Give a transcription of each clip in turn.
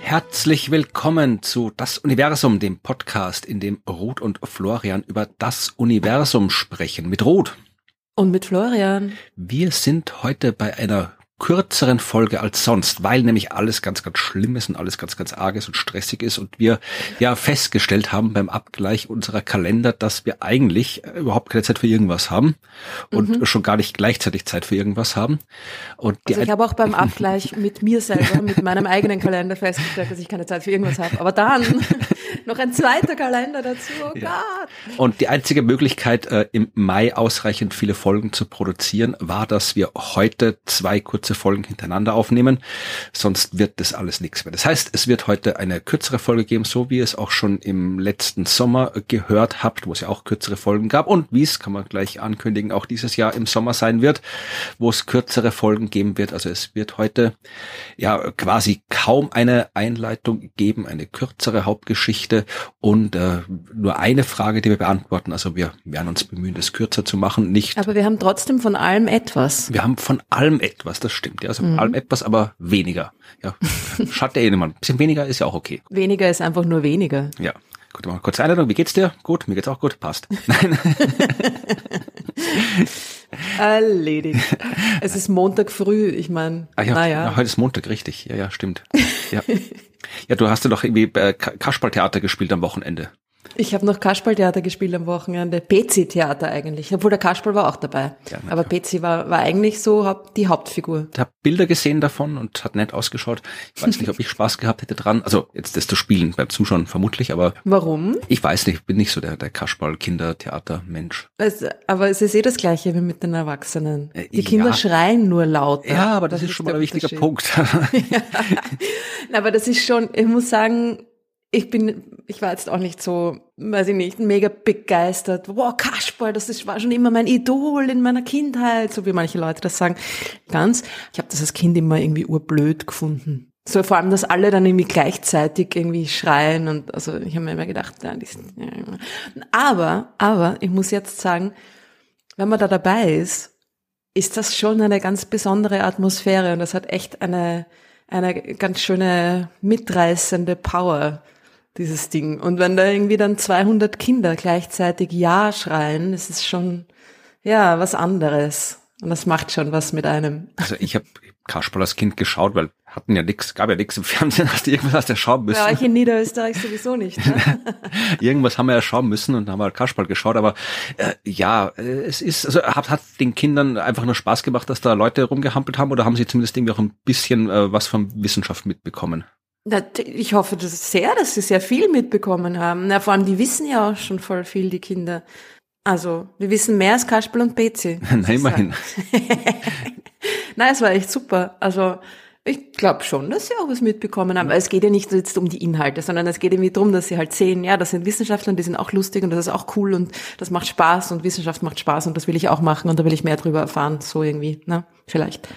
Herzlich willkommen zu Das Universum, dem Podcast, in dem Ruth und Florian über das Universum sprechen. Mit Ruth. Und mit Florian. Wir sind heute bei einer kürzeren Folge als sonst, weil nämlich alles ganz, ganz schlimm ist und alles ganz, ganz arges und stressig ist und wir ja festgestellt haben beim Abgleich unserer Kalender, dass wir eigentlich überhaupt keine Zeit für irgendwas haben und mhm. schon gar nicht gleichzeitig Zeit für irgendwas haben. Und also ich habe auch beim Abgleich mit mir selber, mit meinem eigenen Kalender festgestellt, dass ich keine Zeit für irgendwas habe. Aber dann noch ein zweiter Kalender dazu, oh ja. Gott. Und die einzige Möglichkeit, äh, im Mai ausreichend viele Folgen zu produzieren, war, dass wir heute zwei kurze kurze Folgen hintereinander aufnehmen. Sonst wird das alles nichts mehr. Das heißt, es wird heute eine kürzere Folge geben, so wie es auch schon im letzten Sommer gehört habt, wo es ja auch kürzere Folgen gab und wie es, kann man gleich ankündigen, auch dieses Jahr im Sommer sein wird, wo es kürzere Folgen geben wird. Also es wird heute ja quasi kaum eine Einleitung geben, eine kürzere Hauptgeschichte und äh, nur eine Frage, die wir beantworten. Also wir werden uns bemühen, das kürzer zu machen. Nicht. Aber wir haben trotzdem von allem etwas. Wir haben von allem etwas. Das stimmt. Ja, also mhm. allem etwas, aber weniger. Ja, schadet ja eh niemand. Ein bisschen weniger ist ja auch okay. Weniger ist einfach nur weniger. Ja. Gut, mal kurze Einladung. Wie geht's dir? Gut, mir geht's auch gut. Passt. Nein. Erledigt. Es ist Montag früh, ich meine, ah, ja, naja. Ja, heute ist Montag, richtig. Ja, ja, stimmt. Ja, ja du hast ja doch irgendwie äh, Kasperltheater gespielt am Wochenende. Ich habe noch Kasperltheater gespielt am Wochenende, PC-Theater eigentlich, obwohl der Kasperl war auch dabei. Ja, Aber PC war, war eigentlich so die Hauptfigur. Ich habe Bilder gesehen davon und hat nett ausgeschaut. Ich weiß nicht, ob ich Spaß gehabt hätte dran. Also jetzt das zu spielen, beim Zuschauen vermutlich, aber... Warum? Ich weiß nicht, ich bin nicht so der, der Kasperl-Kindertheater-Mensch. aber es ist eh das Gleiche wie mit den Erwachsenen. Äh, die Kinder ja. schreien nur lauter. Ja, aber das, das ist schon mal ein wichtiger Punkt. ja. Aber das ist schon, ich muss sagen, ich bin, ich war jetzt auch nicht so, weiß ich nicht, mega begeistert. Wow, Kasperl, das ist, war schon immer mein Idol in meiner Kindheit, so wie manche Leute das sagen. Ganz, ich habe das als Kind immer irgendwie urblöd gefunden. So vor allem, dass alle dann irgendwie gleichzeitig irgendwie schreien und also ich habe mir immer gedacht, ja, die sind, ja. aber, aber ich muss jetzt sagen, wenn man da dabei ist, ist das schon eine ganz besondere Atmosphäre und das hat echt eine eine ganz schöne mitreißende Power dieses Ding. Und wenn da irgendwie dann 200 Kinder gleichzeitig Ja schreien, ist es schon, ja, was anderes. Und das macht schon was mit einem. Also ich habe Kasperl als Kind geschaut, weil hatten ja nichts, gab ja nichts im Fernsehen, hast du irgendwas hast ja schauen müssen. Ja, ich in Niederösterreich sowieso nicht. Ne? irgendwas haben wir ja schauen müssen und haben halt Kasperl geschaut, aber äh, ja, äh, es ist, also hat, hat den Kindern einfach nur Spaß gemacht, dass da Leute rumgehampelt haben oder haben sie zumindest irgendwie auch ein bisschen äh, was von Wissenschaft mitbekommen? Ich hoffe das sehr, dass sie sehr viel mitbekommen haben. Na, vor allem, die wissen ja auch schon voll viel, die Kinder. Also, wir wissen mehr als Kasperl und Betsy. Nein, immerhin. Nein, es war echt super. Also, ich glaube schon, dass sie auch was mitbekommen haben. Weil es geht ja nicht jetzt um die Inhalte, sondern es geht irgendwie darum, dass sie halt sehen, ja, das sind Wissenschaftler und die sind auch lustig und das ist auch cool und das macht Spaß und Wissenschaft macht Spaß und das will ich auch machen und da will ich mehr drüber erfahren, so irgendwie, ne? Vielleicht.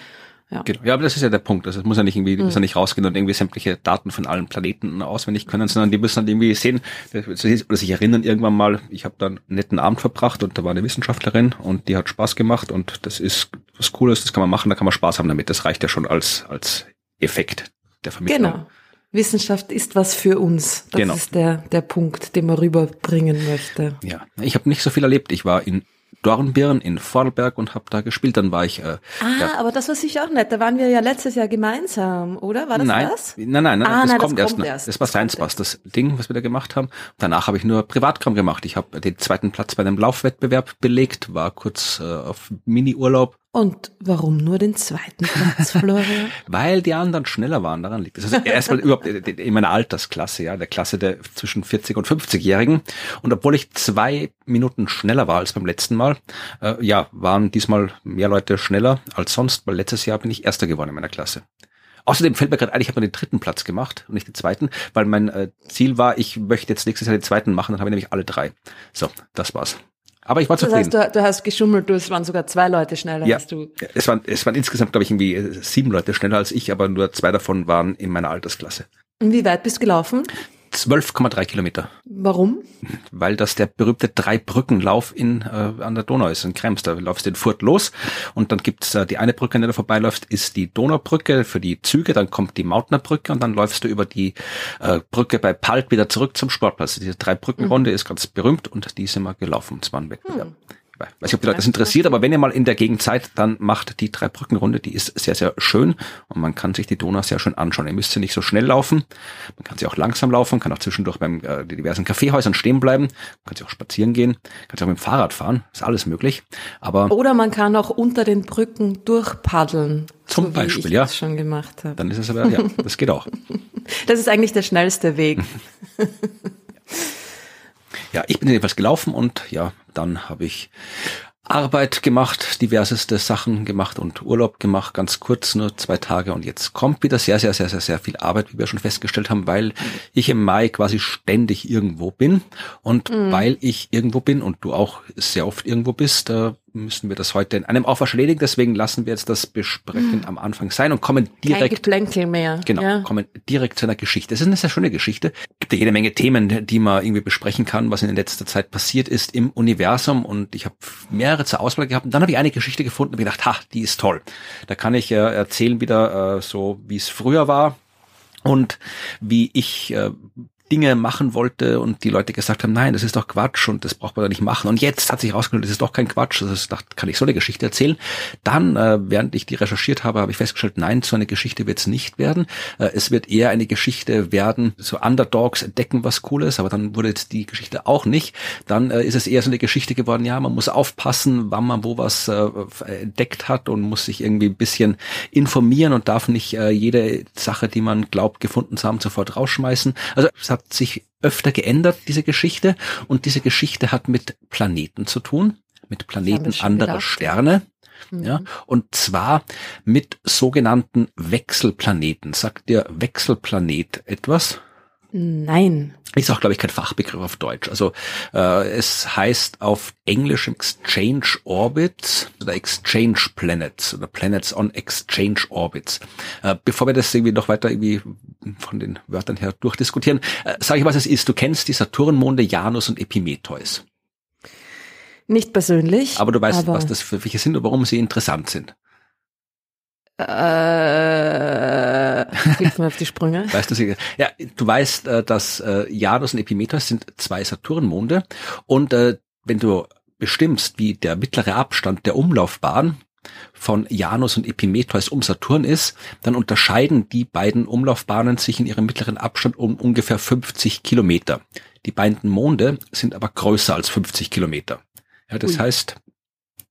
Ja. Genau. ja, aber das ist ja der Punkt. Also es muss ja nicht irgendwie, die müssen ja nicht rausgehen und irgendwie sämtliche Daten von allen Planeten auswendig können, sondern die müssen dann irgendwie sehen oder sich erinnern irgendwann mal, ich habe da einen netten Abend verbracht und da war eine Wissenschaftlerin und die hat Spaß gemacht und das ist was Cooles, das kann man machen, da kann man Spaß haben damit. Das reicht ja schon als, als Effekt der Vermittlung. Genau. Wissenschaft ist was für uns. Das genau. ist der, der Punkt, den man rüberbringen möchte. Ja, ich habe nicht so viel erlebt. Ich war in Dornbirn in Vorarlberg und habe da gespielt. Dann war ich. Äh, ah, ja. aber das war sicher auch nett. Da waren wir ja letztes Jahr gemeinsam, oder? War das nein, das? Nein, nein, nein, ah, das, nein kommt, das erst, kommt erst. Das war Science Bus, das Ding, was wir da gemacht haben. Danach habe ich nur Privatkram gemacht. Ich habe den zweiten Platz bei einem Laufwettbewerb belegt, war kurz äh, auf Mini-Urlaub und warum nur den zweiten Platz, Florian? Weil die anderen schneller waren, daran liegt es. Also erstmal überhaupt in meiner Altersklasse, ja, der Klasse der zwischen 40 und 50-Jährigen. Und obwohl ich zwei Minuten schneller war als beim letzten Mal, äh, ja, waren diesmal mehr Leute schneller als sonst, weil letztes Jahr bin ich Erster geworden in meiner Klasse. Außerdem fällt mir gerade ein, ich habe nur den dritten Platz gemacht und nicht den zweiten, weil mein äh, Ziel war, ich möchte jetzt nächstes Jahr den zweiten machen, dann habe ich nämlich alle drei. So, das war's. Aber ich war zufrieden. Das heißt, du, du hast geschummelt, du, es waren sogar zwei Leute schneller ja, als du. Es waren, es waren insgesamt, glaube ich, irgendwie sieben Leute schneller als ich, aber nur zwei davon waren in meiner Altersklasse. Und wie weit bist du gelaufen? 12,3 Kilometer. Warum? Weil das der berühmte Drei-Brücken-Lauf in, äh, an der Donau ist, in Krems. Da läufst du in Furt los und dann gibt's äh, die eine Brücke, an der du vorbeiläufst, ist die Donaubrücke für die Züge, dann kommt die Mautnerbrücke und dann läufst du über die äh, Brücke bei Palt wieder zurück zum Sportplatz. Diese Drei-Brücken-Runde mhm. ist ganz berühmt und die sind wir gelaufen. Das war ein Wettbewerb. Hm weiß nicht, ob die Leute das interessiert, aber wenn ihr mal in der Gegend seid, dann macht die Dreibrückenrunde, die ist sehr, sehr schön und man kann sich die Donau sehr schön anschauen. Ihr müsst sie nicht so schnell laufen, man kann sie auch langsam laufen, kann auch zwischendurch beim äh, diversen Kaffeehäusern stehen bleiben, man kann sie auch spazieren gehen, kann sie auch mit dem Fahrrad fahren, ist alles möglich. Aber Oder man kann auch unter den Brücken durchpaddeln. Zum so Beispiel, ich ja. Das schon gemacht habe. Dann ist es aber, ja, das geht auch. Das ist eigentlich der schnellste Weg. ja, ich bin jedenfalls gelaufen und ja, dann habe ich Arbeit gemacht, diverseste Sachen gemacht und Urlaub gemacht, ganz kurz, nur zwei Tage und jetzt kommt wieder sehr, sehr, sehr, sehr, sehr viel Arbeit, wie wir schon festgestellt haben, weil ich im Mai quasi ständig irgendwo bin und mhm. weil ich irgendwo bin und du auch sehr oft irgendwo bist, äh, müssen wir das heute in einem Aufwasch erledigen. Deswegen lassen wir jetzt das Besprechen am Anfang sein und kommen direkt. Mehr. Genau, ja. kommen direkt zu einer Geschichte. Es ist eine sehr schöne Geschichte. Es gibt ja jede Menge Themen, die man irgendwie besprechen kann, was in letzter Zeit passiert ist im Universum. Und ich habe mehrere zur Auswahl gehabt. Und dann habe ich eine Geschichte gefunden und gedacht, ha, die ist toll. Da kann ich äh, erzählen wieder äh, so, wie es früher war und wie ich äh, Dinge machen wollte und die Leute gesagt haben, nein, das ist doch Quatsch und das braucht man doch nicht machen. Und jetzt hat sich herausgestellt, das ist doch kein Quatsch. Das ist, kann ich so eine Geschichte erzählen. Dann, äh, während ich die recherchiert habe, habe ich festgestellt, nein, so eine Geschichte wird es nicht werden. Äh, es wird eher eine Geschichte werden, so Underdogs entdecken was Cooles, aber dann wurde jetzt die Geschichte auch nicht. Dann äh, ist es eher so eine Geschichte geworden, ja, man muss aufpassen, wann man wo was äh, entdeckt hat und muss sich irgendwie ein bisschen informieren und darf nicht äh, jede Sache, die man glaubt, gefunden zu haben, sofort rausschmeißen. Also es hat hat sich öfter geändert, diese Geschichte. Und diese Geschichte hat mit Planeten zu tun, mit Planeten anderer gedacht. Sterne. Mhm. Ja, und zwar mit sogenannten Wechselplaneten. Sagt dir Wechselplanet etwas? Nein. Ist auch, glaube ich, kein Fachbegriff auf Deutsch. Also äh, es heißt auf Englisch Exchange Orbits oder Exchange Planets oder Planets on Exchange Orbits. Äh, bevor wir das irgendwie noch weiter irgendwie von den Wörtern her durchdiskutieren, äh, sage ich, was es ist. Du kennst die Saturnmonde Janus und Epimetheus. Nicht persönlich. Aber du weißt, aber was das für welche sind und warum sie interessant sind. Äh, hilf mir auf die Sprünge. Weißt du sicher? Ja, du weißt, äh, dass äh, Janus und Epimetheus sind zwei Saturnmonde und äh, wenn du bestimmst, wie der mittlere Abstand der Umlaufbahn von Janus und Epimetheus um Saturn ist, dann unterscheiden die beiden Umlaufbahnen sich in ihrem mittleren Abstand um ungefähr 50 Kilometer. Die beiden Monde sind aber größer als 50 Kilometer. Ja, das Ui. heißt,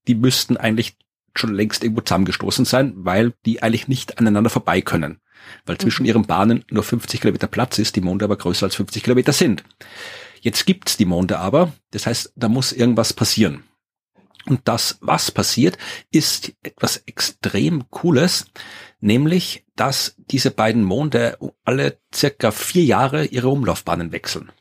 die müssten eigentlich schon längst irgendwo zusammengestoßen sein, weil die eigentlich nicht aneinander vorbei können. Weil zwischen ihren Bahnen nur 50 Kilometer Platz ist, die Monde aber größer als 50 Kilometer sind. Jetzt gibt's die Monde aber, das heißt, da muss irgendwas passieren. Und das, was passiert, ist etwas extrem Cooles, nämlich, dass diese beiden Monde alle circa vier Jahre ihre Umlaufbahnen wechseln.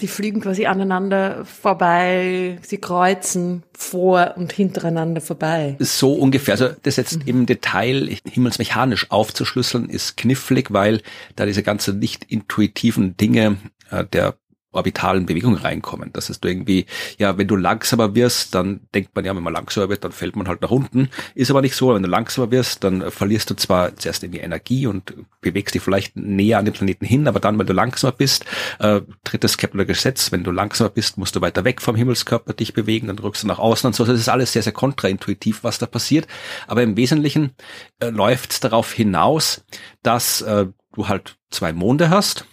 Die fliegen quasi aneinander vorbei, sie kreuzen vor und hintereinander vorbei. So ungefähr. Also das jetzt mhm. im Detail himmelsmechanisch aufzuschlüsseln ist knifflig, weil da diese ganze nicht intuitiven Dinge äh, der orbitalen Bewegung reinkommen. Das heißt, irgendwie, ja, wenn du langsamer wirst, dann denkt man ja, wenn man langsamer wird, dann fällt man halt nach unten. Ist aber nicht so. Wenn du langsamer wirst, dann verlierst du zwar zuerst irgendwie Energie und bewegst dich vielleicht näher an den Planeten hin, aber dann, wenn du langsamer bist, äh, tritt das Kepler Gesetz. Wenn du langsamer bist, musst du weiter weg vom Himmelskörper dich bewegen, dann drückst du nach außen und so. Das ist alles sehr, sehr kontraintuitiv, was da passiert. Aber im Wesentlichen äh, läuft es darauf hinaus, dass äh, du halt zwei Monde hast,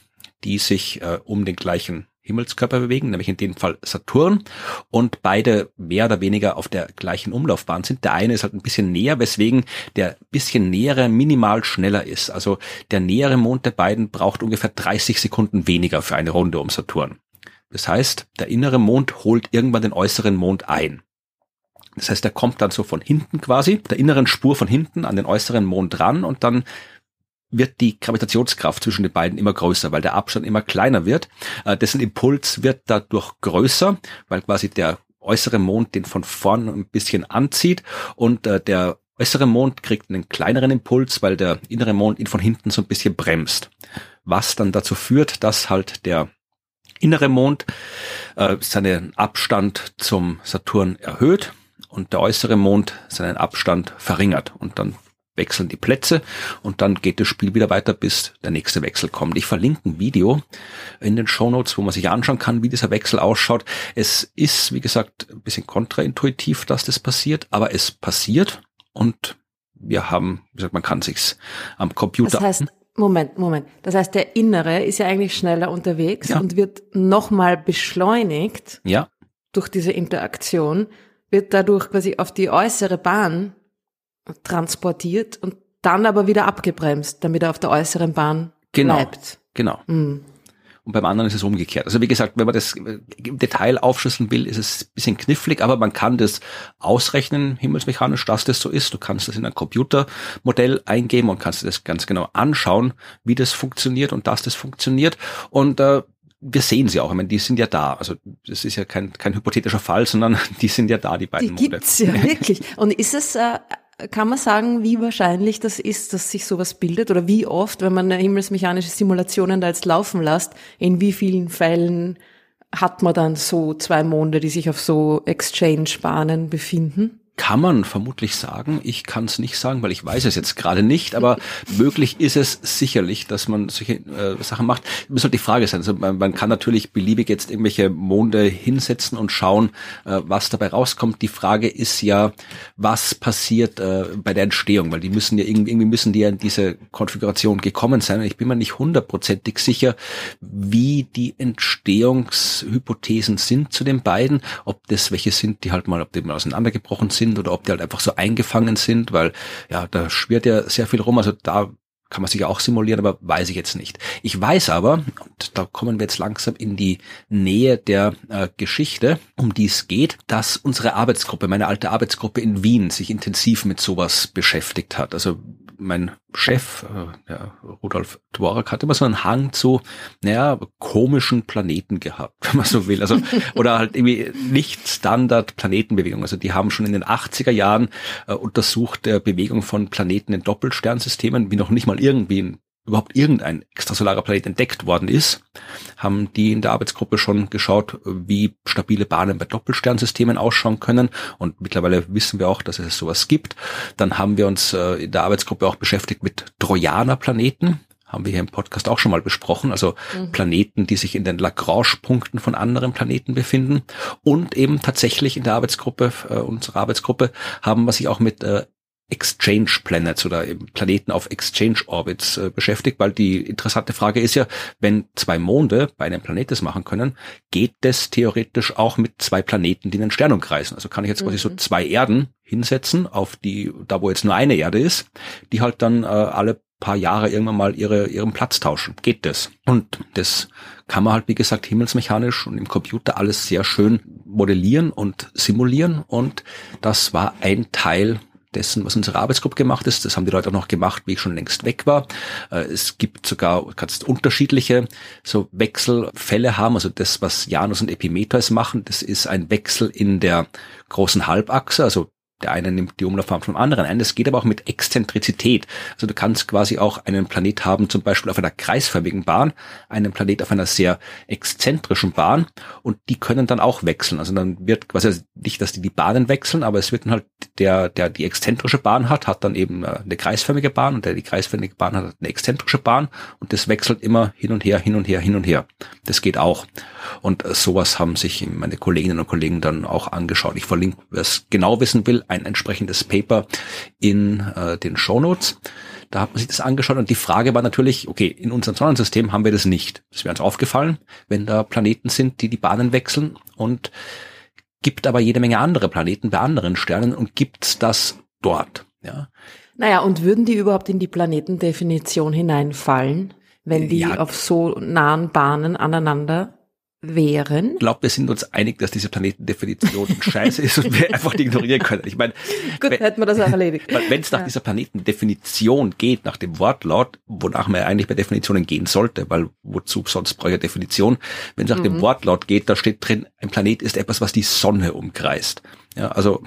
die sich äh, um den gleichen Himmelskörper bewegen, nämlich in dem Fall Saturn und beide mehr oder weniger auf der gleichen Umlaufbahn sind. Der eine ist halt ein bisschen näher, weswegen der bisschen nähere minimal schneller ist. Also der nähere Mond der beiden braucht ungefähr 30 Sekunden weniger für eine Runde um Saturn. Das heißt, der innere Mond holt irgendwann den äußeren Mond ein. Das heißt, er kommt dann so von hinten quasi, der inneren Spur von hinten an den äußeren Mond ran und dann wird die Gravitationskraft zwischen den beiden immer größer, weil der Abstand immer kleiner wird. Äh, dessen Impuls wird dadurch größer, weil quasi der äußere Mond den von vorn ein bisschen anzieht und äh, der äußere Mond kriegt einen kleineren Impuls, weil der innere Mond ihn von hinten so ein bisschen bremst. was dann dazu führt, dass halt der innere Mond äh, seinen Abstand zum Saturn erhöht und der äußere Mond seinen Abstand verringert und dann wechseln die Plätze und dann geht das Spiel wieder weiter, bis der nächste Wechsel kommt. Ich verlinke ein Video in den Show Notes, wo man sich anschauen kann, wie dieser Wechsel ausschaut. Es ist, wie gesagt, ein bisschen kontraintuitiv, dass das passiert, aber es passiert und wir haben, wie gesagt, man kann sich's am Computer. Das heißt, Moment, Moment. Das heißt, der Innere ist ja eigentlich schneller unterwegs ja. und wird nochmal beschleunigt. Ja. Durch diese Interaktion, wird dadurch quasi auf die äußere Bahn transportiert und dann aber wieder abgebremst, damit er auf der äußeren Bahn genau, bleibt. Genau. Mhm. Und beim anderen ist es umgekehrt. Also wie gesagt, wenn man das im Detail aufschlüsseln will, ist es ein bisschen knifflig, aber man kann das ausrechnen, himmelsmechanisch, dass das so ist. Du kannst das in ein Computermodell eingeben und kannst das ganz genau anschauen, wie das funktioniert und dass das funktioniert. Und äh, wir sehen sie auch. Ich meine, die sind ja da. Also das ist ja kein, kein hypothetischer Fall, sondern die sind ja da, die beiden Die gibt's ja wirklich. Und ist es äh, kann man sagen, wie wahrscheinlich das ist, dass sich sowas bildet oder wie oft, wenn man himmelsmechanische Simulationen da jetzt laufen lässt, in wie vielen Fällen hat man dann so zwei Monde, die sich auf so Exchange-Bahnen befinden? Kann man vermutlich sagen. Ich kann es nicht sagen, weil ich weiß es jetzt gerade nicht, aber möglich ist es sicherlich, dass man solche äh, Sachen macht. Das halt die Frage sein. Also man, man, kann natürlich beliebig jetzt irgendwelche Monde hinsetzen und schauen, äh, was dabei rauskommt. Die Frage ist ja, was passiert äh, bei der Entstehung, weil die müssen ja irgendwie, irgendwie müssen die ja in diese Konfiguration gekommen sein. Und ich bin mir nicht hundertprozentig sicher, wie die Entstehungshypothesen sind zu den beiden, ob das welche sind, die halt mal, ob die mal auseinandergebrochen sind sind oder ob die halt einfach so eingefangen sind, weil ja, da schwirrt ja sehr viel rum. Also da kann man sich auch simulieren, aber weiß ich jetzt nicht. Ich weiß aber, und da kommen wir jetzt langsam in die Nähe der äh, Geschichte, um die es geht, dass unsere Arbeitsgruppe, meine alte Arbeitsgruppe in Wien sich intensiv mit sowas beschäftigt hat. Also mein Chef, äh, ja, Rudolf Dvorak, hat immer so einen Hang zu, naja, komischen Planeten gehabt, wenn man so will. Also, oder halt irgendwie nicht Standard Planetenbewegung. Also die haben schon in den 80er Jahren äh, untersucht der Bewegung von Planeten in Doppelsternsystemen, wie noch nicht mal irgendwie ein überhaupt irgendein extrasolarer Planet entdeckt worden ist, haben die in der Arbeitsgruppe schon geschaut, wie stabile Bahnen bei Doppelsternsystemen ausschauen können. Und mittlerweile wissen wir auch, dass es sowas gibt. Dann haben wir uns äh, in der Arbeitsgruppe auch beschäftigt mit Trojaner-Planeten. Haben wir hier im Podcast auch schon mal besprochen. Also mhm. Planeten, die sich in den Lagrange-Punkten von anderen Planeten befinden. Und eben tatsächlich in der Arbeitsgruppe, äh, unserer Arbeitsgruppe, haben wir sich auch mit äh, Exchange Planets oder Planeten auf Exchange Orbits äh, beschäftigt, weil die interessante Frage ist ja, wenn zwei Monde bei einem Planet das machen können, geht das theoretisch auch mit zwei Planeten, die einen Stern umkreisen. Also kann ich jetzt mhm. quasi so mhm. zwei Erden hinsetzen auf die, da wo jetzt nur eine Erde ist, die halt dann äh, alle paar Jahre irgendwann mal ihre, ihren Platz tauschen. Geht das? Und das kann man halt, wie gesagt, himmelsmechanisch und im Computer alles sehr schön modellieren und simulieren. Und das war ein Teil dessen, was unsere Arbeitsgruppe gemacht ist. Das haben die Leute auch noch gemacht, wie ich schon längst weg war. Äh, es gibt sogar, kannst unterschiedliche so Wechselfälle haben. Also das, was Janus und Epimetheus machen, das ist ein Wechsel in der großen Halbachse, also der eine nimmt die Umlaufbahn vom anderen ein. Das geht aber auch mit Exzentrizität. Also du kannst quasi auch einen Planet haben, zum Beispiel auf einer kreisförmigen Bahn, einen Planet auf einer sehr exzentrischen Bahn und die können dann auch wechseln. Also dann wird quasi nicht, dass die die Bahnen wechseln, aber es wird dann halt der, der die exzentrische Bahn hat, hat dann eben äh, eine kreisförmige Bahn und der die kreisförmige Bahn hat, hat eine exzentrische Bahn und das wechselt immer hin und her, hin und her, hin und her. Das geht auch. Und äh, sowas haben sich meine Kolleginnen und Kollegen dann auch angeschaut. Ich verlinke, wer es genau wissen will, ein entsprechendes Paper in äh, den Show Notes. Da hat man sich das angeschaut und die Frage war natürlich, okay, in unserem Sonnensystem haben wir das nicht. Das wäre uns aufgefallen, wenn da Planeten sind, die die Bahnen wechseln und gibt aber jede Menge andere Planeten bei anderen Sternen und gibt's das dort, ja. Naja, und würden die überhaupt in die Planetendefinition hineinfallen, wenn die ja. auf so nahen Bahnen aneinander wären. Ich glaube, wir sind uns einig, dass diese Planetendefinition scheiße ist und wir einfach die ignorieren können. Ich meine, gut, wenn, hätten wir das auch erledigt. Wenn es nach ja. dieser Planetendefinition geht, nach dem Wortlaut, wonach man ja eigentlich bei Definitionen gehen sollte, weil wozu sonst brauche ich Definition? Wenn es nach mhm. dem Wortlaut geht, da steht drin, ein Planet ist etwas, was die Sonne umkreist. Ja, also.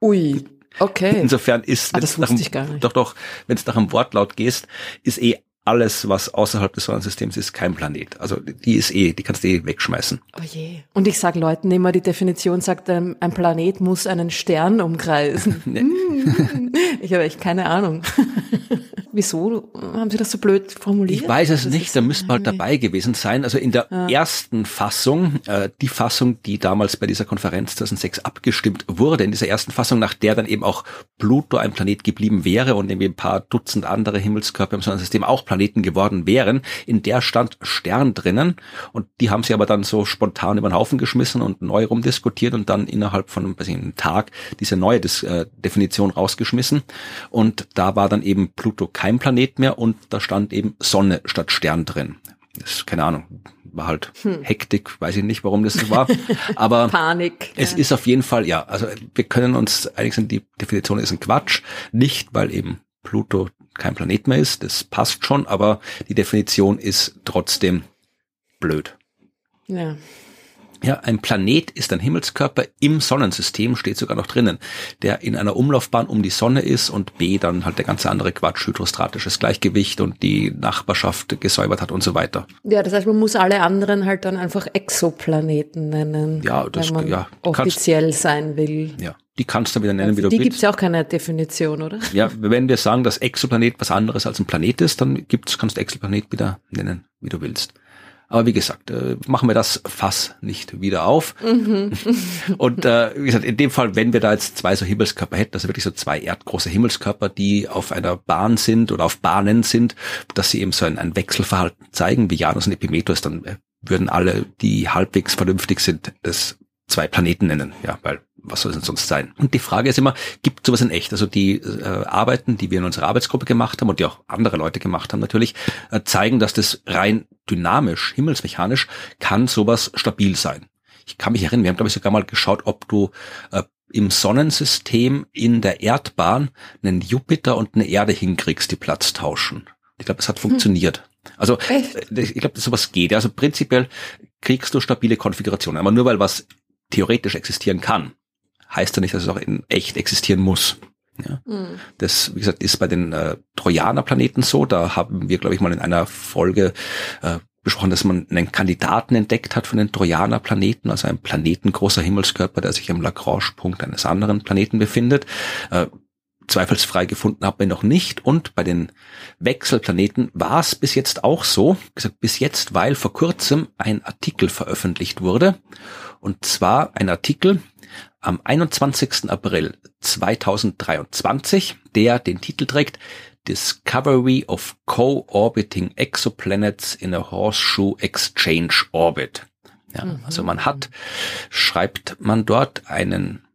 Ui. Okay. Insofern ist, ah, das wusste dem, ich gar nicht. doch, doch, wenn es nach dem Wortlaut gehst, ist eh alles, was außerhalb des Sonnensystems ist, kein Planet. Also die ist eh, die kannst du eh wegschmeißen. Oh je. Und ich sage Leuten immer, die Definition sagt, ähm, ein Planet muss einen Stern umkreisen. ich habe echt keine Ahnung. Wieso haben Sie das so blöd formuliert? Ich weiß es das nicht, da müsste man halt dabei gewesen sein. Also in der ja. ersten Fassung, äh, die Fassung, die damals bei dieser Konferenz 2006 abgestimmt wurde, in dieser ersten Fassung, nach der dann eben auch Pluto ein Planet geblieben wäre und irgendwie ein paar Dutzend andere Himmelskörper im Sonnensystem auch Planeten geworden wären, in der stand Stern drinnen und die haben sie aber dann so spontan über den Haufen geschmissen und neu rumdiskutiert und dann innerhalb von einem Tag diese neue Dis äh, Definition rausgeschmissen und da war dann eben Pluto kein Planet mehr und da stand eben Sonne statt Stern drin. Das ist, keine Ahnung, war halt hm. Hektik, weiß ich nicht, warum das so war. Aber Panik. Es ja. ist auf jeden Fall, ja, also wir können uns eigentlich sagen, die Definition ist ein Quatsch. Nicht, weil eben Pluto kein Planet mehr ist, das passt schon, aber die Definition ist trotzdem blöd. Ja. Ja, ein Planet ist ein Himmelskörper im Sonnensystem, steht sogar noch drinnen, der in einer Umlaufbahn um die Sonne ist und B dann halt der ganze andere Quatsch, hydrostratisches Gleichgewicht und die Nachbarschaft gesäubert hat und so weiter. Ja, das heißt, man muss alle anderen halt dann einfach Exoplaneten nennen, ja, das, wenn man ja, offiziell kannst, sein will. Ja, die kannst du wieder nennen, also wie du die willst. Die gibt's ja auch keine Definition, oder? Ja, wenn wir sagen, dass Exoplanet was anderes als ein Planet ist, dann gibt's, kannst du Exoplanet wieder nennen, wie du willst. Aber wie gesagt, äh, machen wir das Fass nicht wieder auf. Mhm. Und äh, wie gesagt, in dem Fall, wenn wir da jetzt zwei so Himmelskörper hätten, also wirklich so zwei erdgroße Himmelskörper, die auf einer Bahn sind oder auf Bahnen sind, dass sie eben so ein, ein Wechselverhalten zeigen, wie Janus und Epimetheus, dann äh, würden alle, die halbwegs vernünftig sind, das zwei Planeten nennen, ja, weil was soll es denn sonst sein? Und die Frage ist immer, gibt sowas in echt? Also die äh, Arbeiten, die wir in unserer Arbeitsgruppe gemacht haben und die auch andere Leute gemacht haben natürlich, äh, zeigen, dass das rein dynamisch, himmelsmechanisch, kann sowas stabil sein. Ich kann mich erinnern, wir haben glaube ich sogar mal geschaut, ob du äh, im Sonnensystem in der Erdbahn einen Jupiter und eine Erde hinkriegst, die Platz tauschen. Ich glaube, es hat hm. funktioniert. Hm. Also Echt? Äh, ich glaube, dass sowas geht. Also prinzipiell kriegst du stabile Konfigurationen. Aber nur weil was theoretisch existieren kann, heißt ja nicht, dass es auch in echt existieren muss. Ja. Mhm. Das, wie gesagt, ist bei den äh, Trojaner-Planeten so. Da haben wir, glaube ich, mal in einer Folge äh, besprochen, dass man einen Kandidaten entdeckt hat von den Trojaner-Planeten, also ein planetengroßer Himmelskörper, der sich am Lagrange-Punkt eines anderen Planeten befindet. Äh, zweifelsfrei gefunden haben wir noch nicht. Und bei den Wechselplaneten war es bis jetzt auch so, gesagt, bis jetzt, weil vor kurzem ein Artikel veröffentlicht wurde. Und zwar ein Artikel, am 21. April 2023, der den Titel trägt Discovery of Co-Orbiting Exoplanets in a Horseshoe Exchange Orbit. Ja, mhm. Also man hat, schreibt man dort einen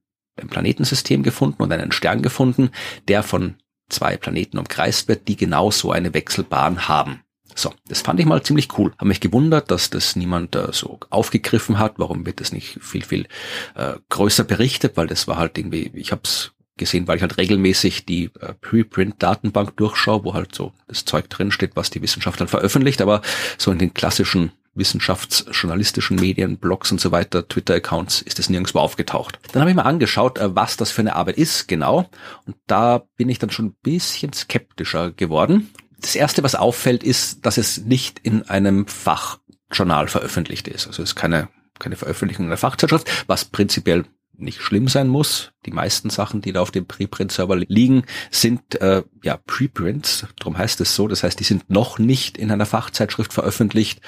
ein Planetensystem gefunden und einen Stern gefunden, der von zwei Planeten umkreist wird, die genau so eine Wechselbahn haben. So, das fand ich mal ziemlich cool. Habe mich gewundert, dass das niemand äh, so aufgegriffen hat. Warum wird das nicht viel, viel äh, größer berichtet? Weil das war halt irgendwie, ich habe es gesehen, weil ich halt regelmäßig die äh, Preprint-Datenbank durchschaue, wo halt so das Zeug drinsteht, was die Wissenschaft dann veröffentlicht. Aber so in den klassischen wissenschaftsjournalistischen Medien, Blogs und so weiter, Twitter-Accounts ist das nirgendwo aufgetaucht. Dann habe ich mal angeschaut, äh, was das für eine Arbeit ist, genau. Und da bin ich dann schon ein bisschen skeptischer geworden das erste, was auffällt, ist, dass es nicht in einem Fachjournal veröffentlicht ist. Also es ist keine, keine Veröffentlichung in der Fachzeitschrift, was prinzipiell nicht schlimm sein muss. Die meisten Sachen, die da auf dem Preprint-Server liegen, sind äh, ja Preprints. Darum heißt es so. Das heißt, die sind noch nicht in einer Fachzeitschrift veröffentlicht.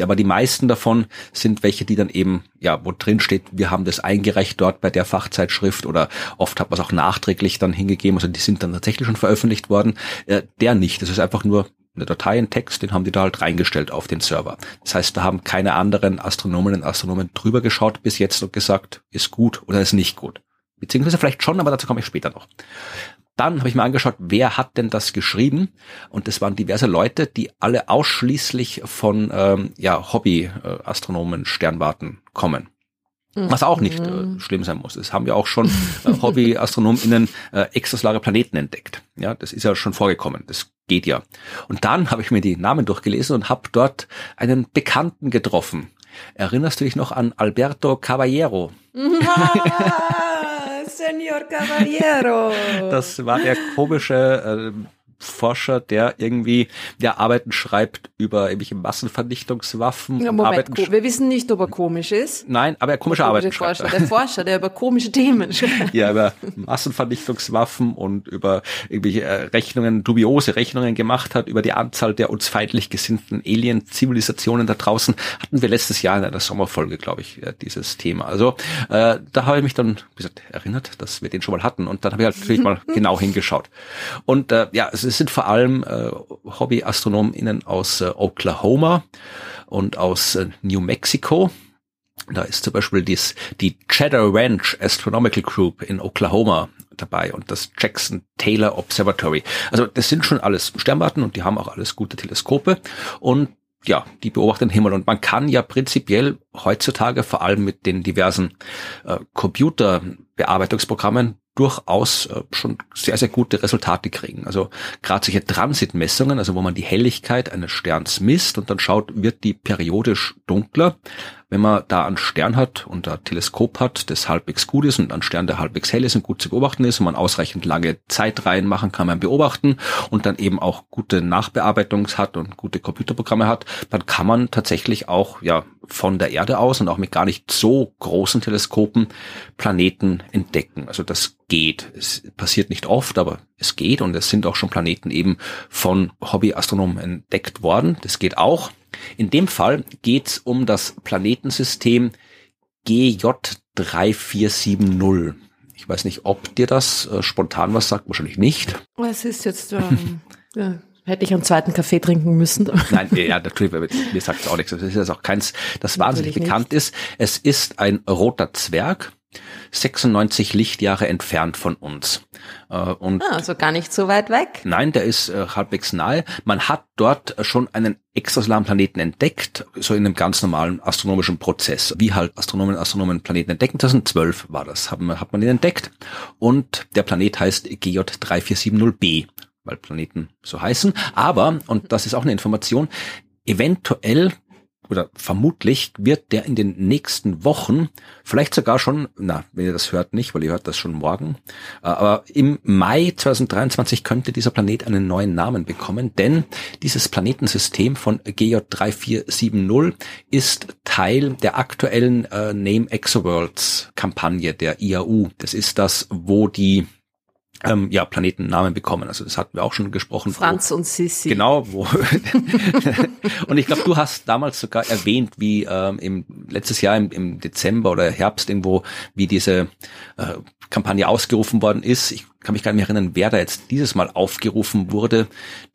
Aber die meisten davon sind welche, die dann eben ja wo drin steht, wir haben das eingereicht dort bei der Fachzeitschrift oder oft hat man es auch nachträglich dann hingegeben. Also die sind dann tatsächlich schon veröffentlicht worden. Äh, der nicht. Das ist einfach nur eine Datei, einen Text, den haben die da halt reingestellt auf den Server. Das heißt, da haben keine anderen Astronominnen und Astronomen drüber geschaut bis jetzt und gesagt, ist gut oder ist nicht gut. Beziehungsweise vielleicht schon, aber dazu komme ich später noch. Dann habe ich mir angeschaut, wer hat denn das geschrieben? Und das waren diverse Leute, die alle ausschließlich von ähm, ja, Hobby-Astronomen, Sternwarten kommen. Was auch nicht äh, mhm. schlimm sein muss. Es haben ja auch schon äh, Hobby-AstronomInnen äh, extrasolare Planeten entdeckt. Ja, das ist ja schon vorgekommen. Das geht ja. Und dann habe ich mir die Namen durchgelesen und habe dort einen Bekannten getroffen. Erinnerst du dich noch an Alberto Caballero? Ah, Senor Caballero. Das war der komische äh, Forscher, der irgendwie ja Arbeiten schreibt über irgendwelche Massenvernichtungswaffen. Ja, Moment, wir wissen nicht, ob er komisch ist. Nein, aber er komische der Arbeiten Forscher, schreibt. Der Forscher, der über komische Themen schreibt. Ja, über Massenvernichtungswaffen und über irgendwelche äh, Rechnungen, dubiose Rechnungen gemacht hat, über die Anzahl der uns feindlich gesinnten Alien-Zivilisationen da draußen. Hatten wir letztes Jahr in einer Sommerfolge, glaube ich, dieses Thema. Also äh, da habe ich mich dann, wie gesagt, erinnert, dass wir den schon mal hatten. Und dann habe ich halt natürlich mal genau hingeschaut. Und äh, ja, es sind vor allem äh, Hobby-AstronomInnen aus äh, Oklahoma und aus äh, New Mexico. Da ist zum Beispiel dies, die Cheddar Ranch Astronomical Group in Oklahoma dabei und das Jackson Taylor Observatory. Also das sind schon alles Sternwarten und die haben auch alles gute Teleskope und ja, die beobachten den Himmel und man kann ja prinzipiell heutzutage vor allem mit den diversen äh, Computerbearbeitungsprogrammen durchaus äh, schon sehr, sehr gute Resultate kriegen. Also gerade solche Transitmessungen, also wo man die Helligkeit eines Sterns misst und dann schaut, wird die periodisch dunkler. Wenn man da einen Stern hat und ein Teleskop hat, das halbwegs gut ist und ein Stern, der halbwegs hell ist und gut zu beobachten ist und man ausreichend lange Zeitreihen machen kann, man beobachten und dann eben auch gute Nachbearbeitung hat und gute Computerprogramme hat, dann kann man tatsächlich auch ja von der Erde aus und auch mit gar nicht so großen Teleskopen Planeten entdecken. Also das geht. Es passiert nicht oft, aber es geht und es sind auch schon Planeten eben von Hobbyastronomen entdeckt worden. Das geht auch. In dem Fall geht's um das Planetensystem GJ3470. Ich weiß nicht, ob dir das äh, spontan was sagt, wahrscheinlich nicht. Es ist jetzt ähm, ja, Hätte ich einen zweiten Kaffee trinken müssen. Nein, ja, natürlich, mir sagt es auch nichts. Das ist jetzt auch keins, das wahnsinnig natürlich bekannt nicht. ist. Es ist ein roter Zwerg, 96 Lichtjahre entfernt von uns. Äh, und ah, also gar nicht so weit weg. Nein, der ist äh, halbwegs nahe. Man hat dort schon einen extrasolaren Planeten entdeckt, so in einem ganz normalen astronomischen Prozess. Wie halt Astronomen Astronomen Planeten entdecken. 2012 war das, hat man, hat man ihn entdeckt. Und der Planet heißt GJ3470b weil Planeten so heißen. Aber, und das ist auch eine Information, eventuell oder vermutlich wird der in den nächsten Wochen, vielleicht sogar schon, na, wenn ihr das hört nicht, weil ihr hört das schon morgen, äh, aber im Mai 2023 könnte dieser Planet einen neuen Namen bekommen, denn dieses Planetensystem von GJ3470 ist Teil der aktuellen äh, Name Exoworlds Kampagne der IAU. Das ist das, wo die ähm, ja, Planetennamen bekommen. Also das hatten wir auch schon gesprochen. Franz wo, und Sissi. Genau, wo. und ich glaube, du hast damals sogar erwähnt, wie ähm, im letztes Jahr im, im Dezember oder Herbst irgendwo, wie diese äh, Kampagne ausgerufen worden ist. Ich kann mich gar nicht mehr erinnern, wer da jetzt dieses Mal aufgerufen wurde,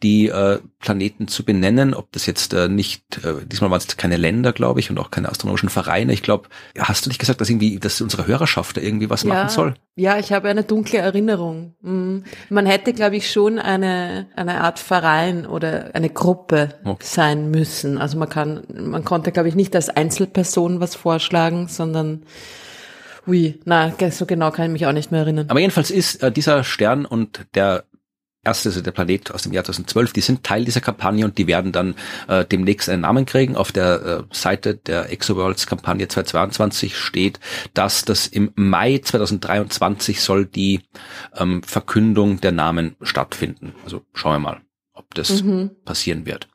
die äh, Planeten zu benennen. Ob das jetzt äh, nicht, äh, diesmal waren es keine Länder, glaube ich, und auch keine astronomischen Vereine. Ich glaube, hast du nicht gesagt, dass irgendwie, dass unsere Hörerschaft da irgendwie was ja, machen soll? Ja, ich habe eine dunkle Erinnerung. Mhm. Man hätte, glaube ich, schon eine, eine Art Verein oder eine Gruppe okay. sein müssen. Also man kann, man konnte, glaube ich, nicht als Einzelperson was vorschlagen, sondern Ui, na, so genau kann ich mich auch nicht mehr erinnern. Aber jedenfalls ist äh, dieser Stern und der erste, also der Planet aus dem Jahr 2012, die sind Teil dieser Kampagne und die werden dann äh, demnächst einen Namen kriegen. Auf der äh, Seite der Exoworlds Kampagne 2022 steht, dass das im Mai 2023 soll die ähm, Verkündung der Namen stattfinden. Also schauen wir mal ob das mhm. passieren wird.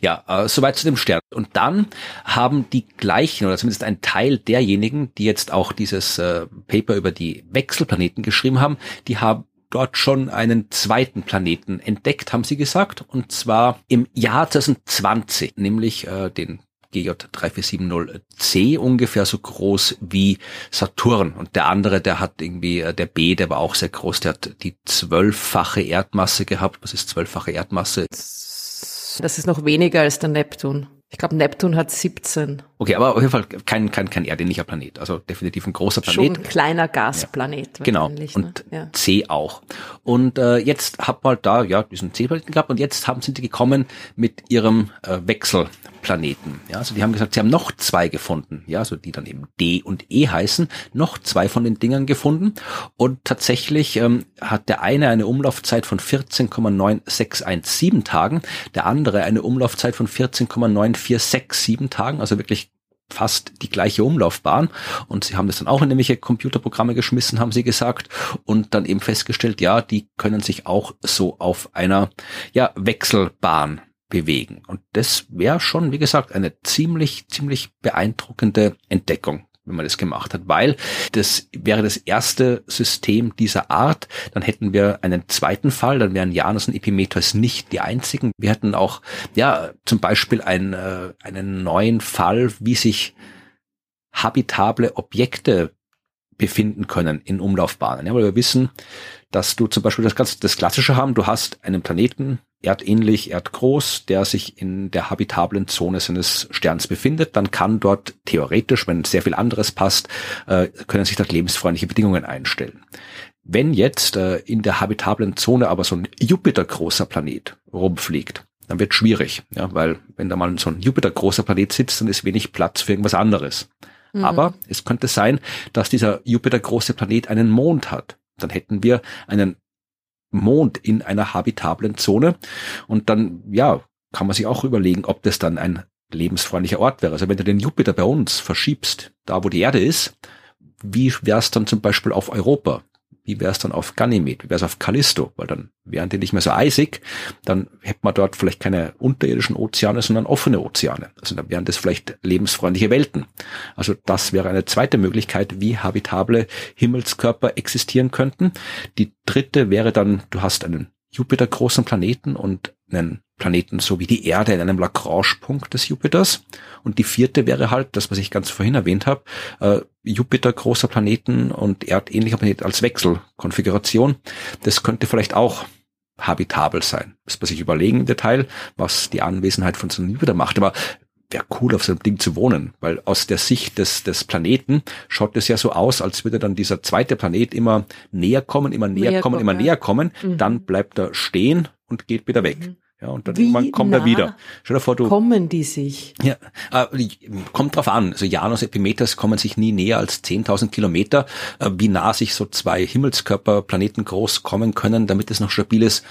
Ja, äh, soweit zu dem Stern. Und dann haben die gleichen, oder zumindest ein Teil derjenigen, die jetzt auch dieses äh, Paper über die Wechselplaneten geschrieben haben, die haben dort schon einen zweiten Planeten entdeckt, haben sie gesagt, und zwar im Jahr 2020, nämlich äh, den GJ3470C ungefähr so groß wie Saturn. Und der andere, der hat irgendwie, äh, der B, der war auch sehr groß, der hat die zwölffache Erdmasse gehabt. Was ist zwölffache Erdmasse? Das ist noch weniger als der Neptun. Ich glaube, Neptun hat 17. Okay, aber auf jeden Fall kein, kein, kein erdähnlicher Planet. Also definitiv ein großer Planet. Schon ein kleiner Gasplanet. Ja. Genau. Und ne? ja. C auch. Und äh, jetzt hat man da ja diesen C-Planeten gehabt und jetzt haben, sind die gekommen mit ihrem äh, Wechsel Planeten. Ja, also die haben gesagt, sie haben noch zwei gefunden, ja, also die dann eben D und E heißen, noch zwei von den Dingern gefunden. Und tatsächlich ähm, hat der eine eine Umlaufzeit von 14,9617 Tagen, der andere eine Umlaufzeit von 14,9467 Tagen, also wirklich fast die gleiche Umlaufbahn. Und sie haben das dann auch in irgendwelche Computerprogramme geschmissen, haben sie gesagt, und dann eben festgestellt, ja, die können sich auch so auf einer ja, Wechselbahn bewegen. Und das wäre schon, wie gesagt, eine ziemlich, ziemlich beeindruckende Entdeckung wenn man das gemacht hat, weil das wäre das erste System dieser Art. Dann hätten wir einen zweiten Fall, dann wären Janus und Epimetheus nicht die einzigen. Wir hätten auch, ja, zum Beispiel ein, äh, einen neuen Fall, wie sich habitable Objekte befinden können in Umlaufbahnen. Ja, weil wir wissen, dass du zum Beispiel das, ganz, das Klassische haben, du hast einen Planeten, erdähnlich, erdgroß, der sich in der habitablen Zone seines Sterns befindet, dann kann dort theoretisch, wenn sehr viel anderes passt, äh, können sich dort lebensfreundliche Bedingungen einstellen. Wenn jetzt äh, in der habitablen Zone aber so ein Jupiter-großer Planet rumfliegt, dann wird schwierig, ja, weil wenn da mal so ein Jupiter-großer Planet sitzt, dann ist wenig Platz für irgendwas anderes. Mhm. Aber es könnte sein, dass dieser Jupiter-große Planet einen Mond hat. Dann hätten wir einen Mond in einer habitablen Zone. Und dann, ja, kann man sich auch überlegen, ob das dann ein lebensfreundlicher Ort wäre. Also wenn du den Jupiter bei uns verschiebst, da wo die Erde ist, wie wäre es dann zum Beispiel auf Europa? Wie wäre es dann auf Ganymed? Wie wäre es auf Callisto? Weil dann wären die nicht mehr so eisig. Dann hätte man dort vielleicht keine unterirdischen Ozeane, sondern offene Ozeane. Also dann wären das vielleicht lebensfreundliche Welten. Also das wäre eine zweite Möglichkeit, wie habitable Himmelskörper existieren könnten. Die dritte wäre dann, du hast einen Jupiter-großen Planeten und einen Planeten so wie die Erde in einem Lagrange-Punkt des Jupiters. Und die vierte wäre halt, das, was ich ganz vorhin erwähnt habe, äh, Jupiter großer Planeten und erdähnlicher Planet als Wechselkonfiguration. Das könnte vielleicht auch habitabel sein. Das muss ich überlegen im Detail, was die Anwesenheit von so einem Jupiter macht. Aber wäre cool, auf so einem Ding zu wohnen, weil aus der Sicht des, des Planeten schaut es ja so aus, als würde dann dieser zweite Planet immer näher kommen, immer näher, näher kommen, kommen, immer ja. näher kommen, mhm. dann bleibt er stehen und geht wieder weg. Mhm. Ja, und dann Wie irgendwann kommt er wieder. Stell dir vor, du. Kommen die sich? Ja, äh, kommt drauf an. Also Janus Epimetheus kommen sich nie näher als 10.000 Kilometer. Äh, wie nah sich so zwei Himmelskörper, Planeten groß kommen können, damit es noch stabil ist,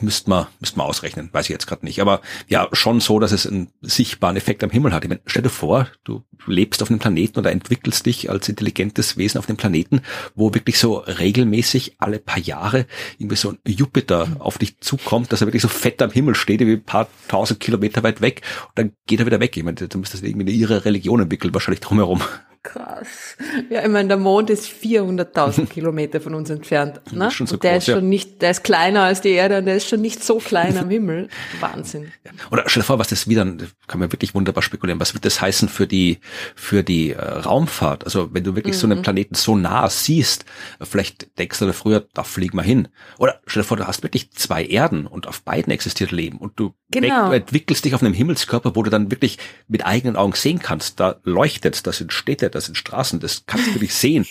müsste man, müsste man ausrechnen. Weiß ich jetzt gerade nicht. Aber ja, schon so, dass es einen sichtbaren Effekt am Himmel hat. Ich meine, stell dir vor, du lebst auf einem Planeten oder entwickelst dich als intelligentes Wesen auf dem Planeten, wo wirklich so regelmäßig alle paar Jahre irgendwie so ein Jupiter auf dich zukommt, dass er wirklich so fett am Himmel steht, wie ein paar tausend Kilometer weit weg und dann geht er wieder weg. Ich meine, du müsstest irgendwie eine ihre Religion entwickeln, wahrscheinlich drumherum. Krass. Ja, ich meine, der Mond ist 400.000 Kilometer von uns entfernt. Ne? Ist schon so der groß, ist schon ja. nicht, der ist kleiner als die Erde und der ist schon nicht so klein am Himmel. Wahnsinn. Ja. Oder stell dir vor, was das wieder, kann man wirklich wunderbar spekulieren, was wird das heißen für die, für die äh, Raumfahrt? Also wenn du wirklich mhm. so einen mhm. Planeten so nah siehst, vielleicht denkst du da früher, da fliegen wir hin. Oder stell dir vor, du hast wirklich zwei Erden und auf beiden existiert Leben und du, genau. entwickelst dich auf einem Himmelskörper, wo du dann wirklich mit eigenen Augen sehen kannst, da leuchtet, das sind Städte, das sind Straßen, das kannst du nicht sehen.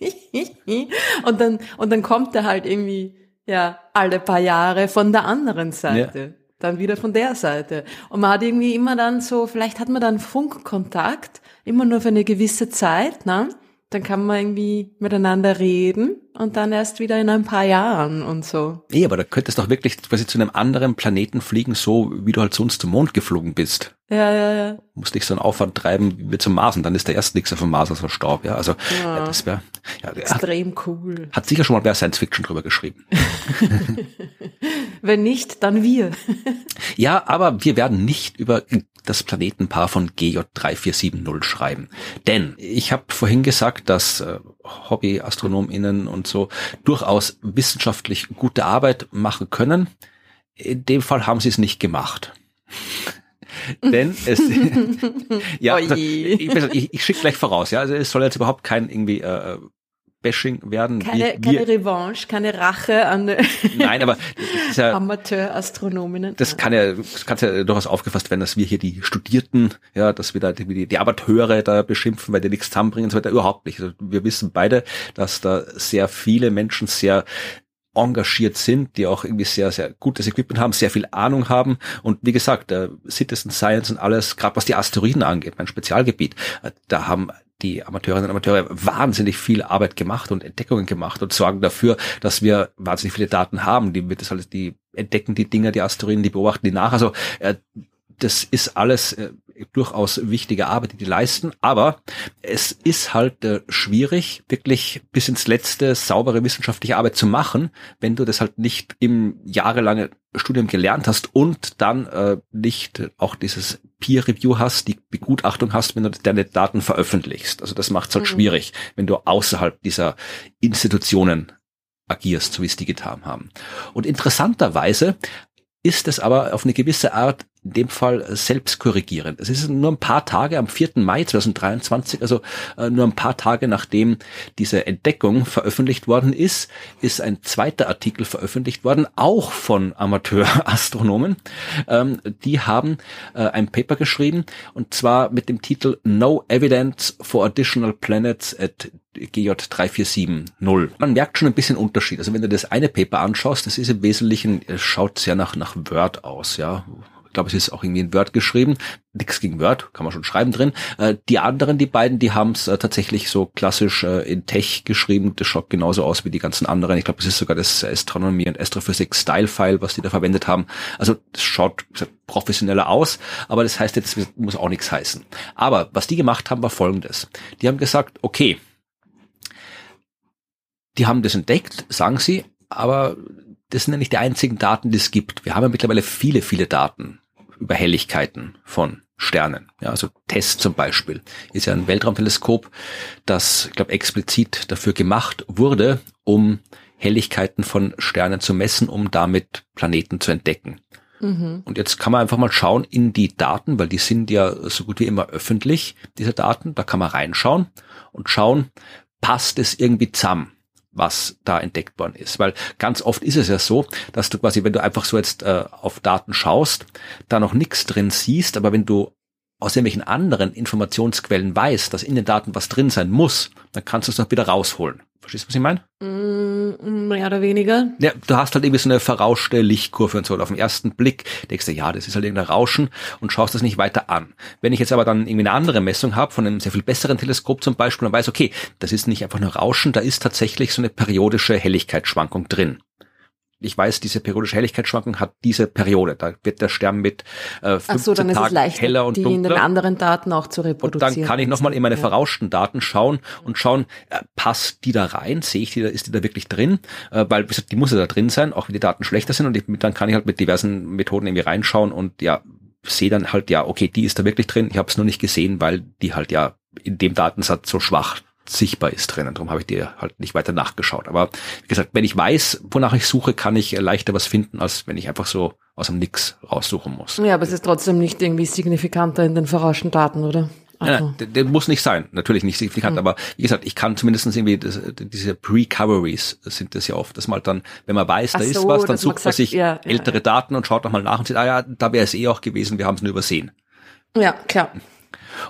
und dann, und dann kommt er halt irgendwie, ja, alle paar Jahre von der anderen Seite. Ja. Dann wieder von der Seite. Und man hat irgendwie immer dann so, vielleicht hat man dann Funkkontakt, immer nur für eine gewisse Zeit, ne? Dann kann man irgendwie miteinander reden und dann erst wieder in ein paar Jahren und so. Nee, aber da könntest du doch wirklich quasi zu einem anderen Planeten fliegen, so wie du halt sonst zum Mond geflogen bist. Ja, ja, ja. Musst nicht so einen Aufwand treiben wie zum Mars und dann ist der erst nichts auf dem Mars als Staub, ja. Also, ja. ja das wäre, ja, extrem hat, cool. Hat sicher schon mal wer Science Fiction drüber geschrieben. Wenn nicht, dann wir. ja, aber wir werden nicht über das Planetenpaar von GJ3470 schreiben. Denn ich habe vorhin gesagt, dass äh, Hobbyastronominnen und so durchaus wissenschaftlich gute Arbeit machen können. In dem Fall haben sie es nicht gemacht. Denn es ja, also, ich, ich, schicke gleich voraus, ja, also es soll jetzt überhaupt kein irgendwie äh, Bashing werden. Keine, wir, keine Revanche, keine Rache an Nein, aber ja, Amateurastronominnen. Das kann ja, das kann ja durchaus aufgefasst werden, dass wir hier die Studierten, ja, dass wir da die, die Amateure da beschimpfen, weil die nichts zusammenbringen und so weiter. Überhaupt nicht. Also wir wissen beide, dass da sehr viele Menschen sehr engagiert sind, die auch irgendwie sehr, sehr gutes Equipment haben, sehr viel Ahnung haben. Und wie gesagt, äh, Citizen Science und alles, gerade was die Asteroiden angeht, mein Spezialgebiet, äh, da haben die Amateurinnen und Amateure wahnsinnig viel Arbeit gemacht und Entdeckungen gemacht und sorgen dafür, dass wir wahnsinnig viele Daten haben. Die das alles, die entdecken die Dinger, die Asteroiden, die beobachten die nach. Also äh, das ist alles äh, durchaus wichtige Arbeit, die die leisten, aber es ist halt äh, schwierig, wirklich bis ins letzte saubere wissenschaftliche Arbeit zu machen, wenn du das halt nicht im jahrelange Studium gelernt hast und dann äh, nicht auch dieses Peer Review hast, die Begutachtung hast, wenn du deine Daten veröffentlichst. Also das macht es halt mhm. schwierig, wenn du außerhalb dieser Institutionen agierst, so wie es die getan haben. Und interessanterweise ist es aber auf eine gewisse Art in dem Fall selbst korrigieren. Es ist nur ein paar Tage, am 4. Mai 2023, also äh, nur ein paar Tage nachdem diese Entdeckung veröffentlicht worden ist, ist ein zweiter Artikel veröffentlicht worden, auch von Amateurastronomen. Ähm, die haben äh, ein Paper geschrieben und zwar mit dem Titel No Evidence for Additional Planets at GJ 3470. Man merkt schon ein bisschen Unterschied. Also wenn du das eine Paper anschaust, das ist im Wesentlichen, schaut sehr nach, nach Word aus, ja ich glaube, es ist auch irgendwie in Word geschrieben. Nix gegen Word, kann man schon schreiben drin. Äh, die anderen, die beiden, die haben es äh, tatsächlich so klassisch äh, in Tech geschrieben. Das schaut genauso aus wie die ganzen anderen. Ich glaube, es ist sogar das Astronomie und Astrophysik Style File, was die da verwendet haben. Also das schaut professioneller aus, aber das heißt jetzt, muss auch nichts heißen. Aber was die gemacht haben, war folgendes. Die haben gesagt, okay, die haben das entdeckt, sagen sie, aber das sind ja nicht die einzigen Daten, die es gibt. Wir haben ja mittlerweile viele, viele Daten über Helligkeiten von Sternen. Ja, also TESS zum Beispiel ist ja ein Weltraumteleskop, das, ich glaube, explizit dafür gemacht wurde, um Helligkeiten von Sternen zu messen, um damit Planeten zu entdecken. Mhm. Und jetzt kann man einfach mal schauen in die Daten, weil die sind ja so gut wie immer öffentlich, diese Daten. Da kann man reinschauen und schauen, passt es irgendwie zusammen? Was da entdeckt worden ist. Weil ganz oft ist es ja so, dass du quasi, wenn du einfach so jetzt äh, auf Daten schaust, da noch nichts drin siehst, aber wenn du aus irgendwelchen anderen Informationsquellen weißt, dass in den Daten was drin sein muss, dann kannst du es noch wieder rausholen. Verstehst du, was ich meine? Mm, mehr oder weniger. Ja, du hast halt irgendwie so eine verrauschte Lichtkurve und so. Und auf den ersten Blick denkst du, ja, das ist halt irgendein Rauschen und schaust das nicht weiter an. Wenn ich jetzt aber dann irgendwie eine andere Messung habe, von einem sehr viel besseren Teleskop zum Beispiel, dann weiß, okay, das ist nicht einfach nur Rauschen, da ist tatsächlich so eine periodische Helligkeitsschwankung drin ich weiß, diese periodische Helligkeitsschwankung hat diese Periode. Da wird der Stern mit äh, 15 Ach so, dann Tagen ist es leichter, heller und die dunkler. in den anderen Daten auch zu reproduzieren. Und dann kann ich nochmal in meine ja. verrauschten Daten schauen und schauen, äh, passt die da rein? Sehe ich die da, ist die da wirklich drin? Äh, weil die muss ja da drin sein, auch wenn die Daten schlechter sind und ich, dann kann ich halt mit diversen Methoden irgendwie reinschauen und ja, sehe dann halt, ja, okay, die ist da wirklich drin. Ich habe es nur nicht gesehen, weil die halt ja in dem Datensatz so schwach sichtbar ist drinnen. Darum habe ich dir halt nicht weiter nachgeschaut. Aber wie gesagt, wenn ich weiß, wonach ich suche, kann ich leichter was finden, als wenn ich einfach so aus dem Nix raussuchen muss. Ja, aber es ist trotzdem nicht irgendwie signifikanter in den verrauschten Daten, oder? Also. Nein, der, muss nicht sein, natürlich nicht signifikant, mhm. aber wie gesagt, ich kann zumindest irgendwie das, diese Pre-Coveries sind das ja oft, dass man dann, wenn man weiß, da so, ist was, dann sucht man, sich ja, ältere ja. Daten und schaut nochmal nach und sieht, ah ja, da wäre es eh auch gewesen, wir haben es nur übersehen. Ja, klar.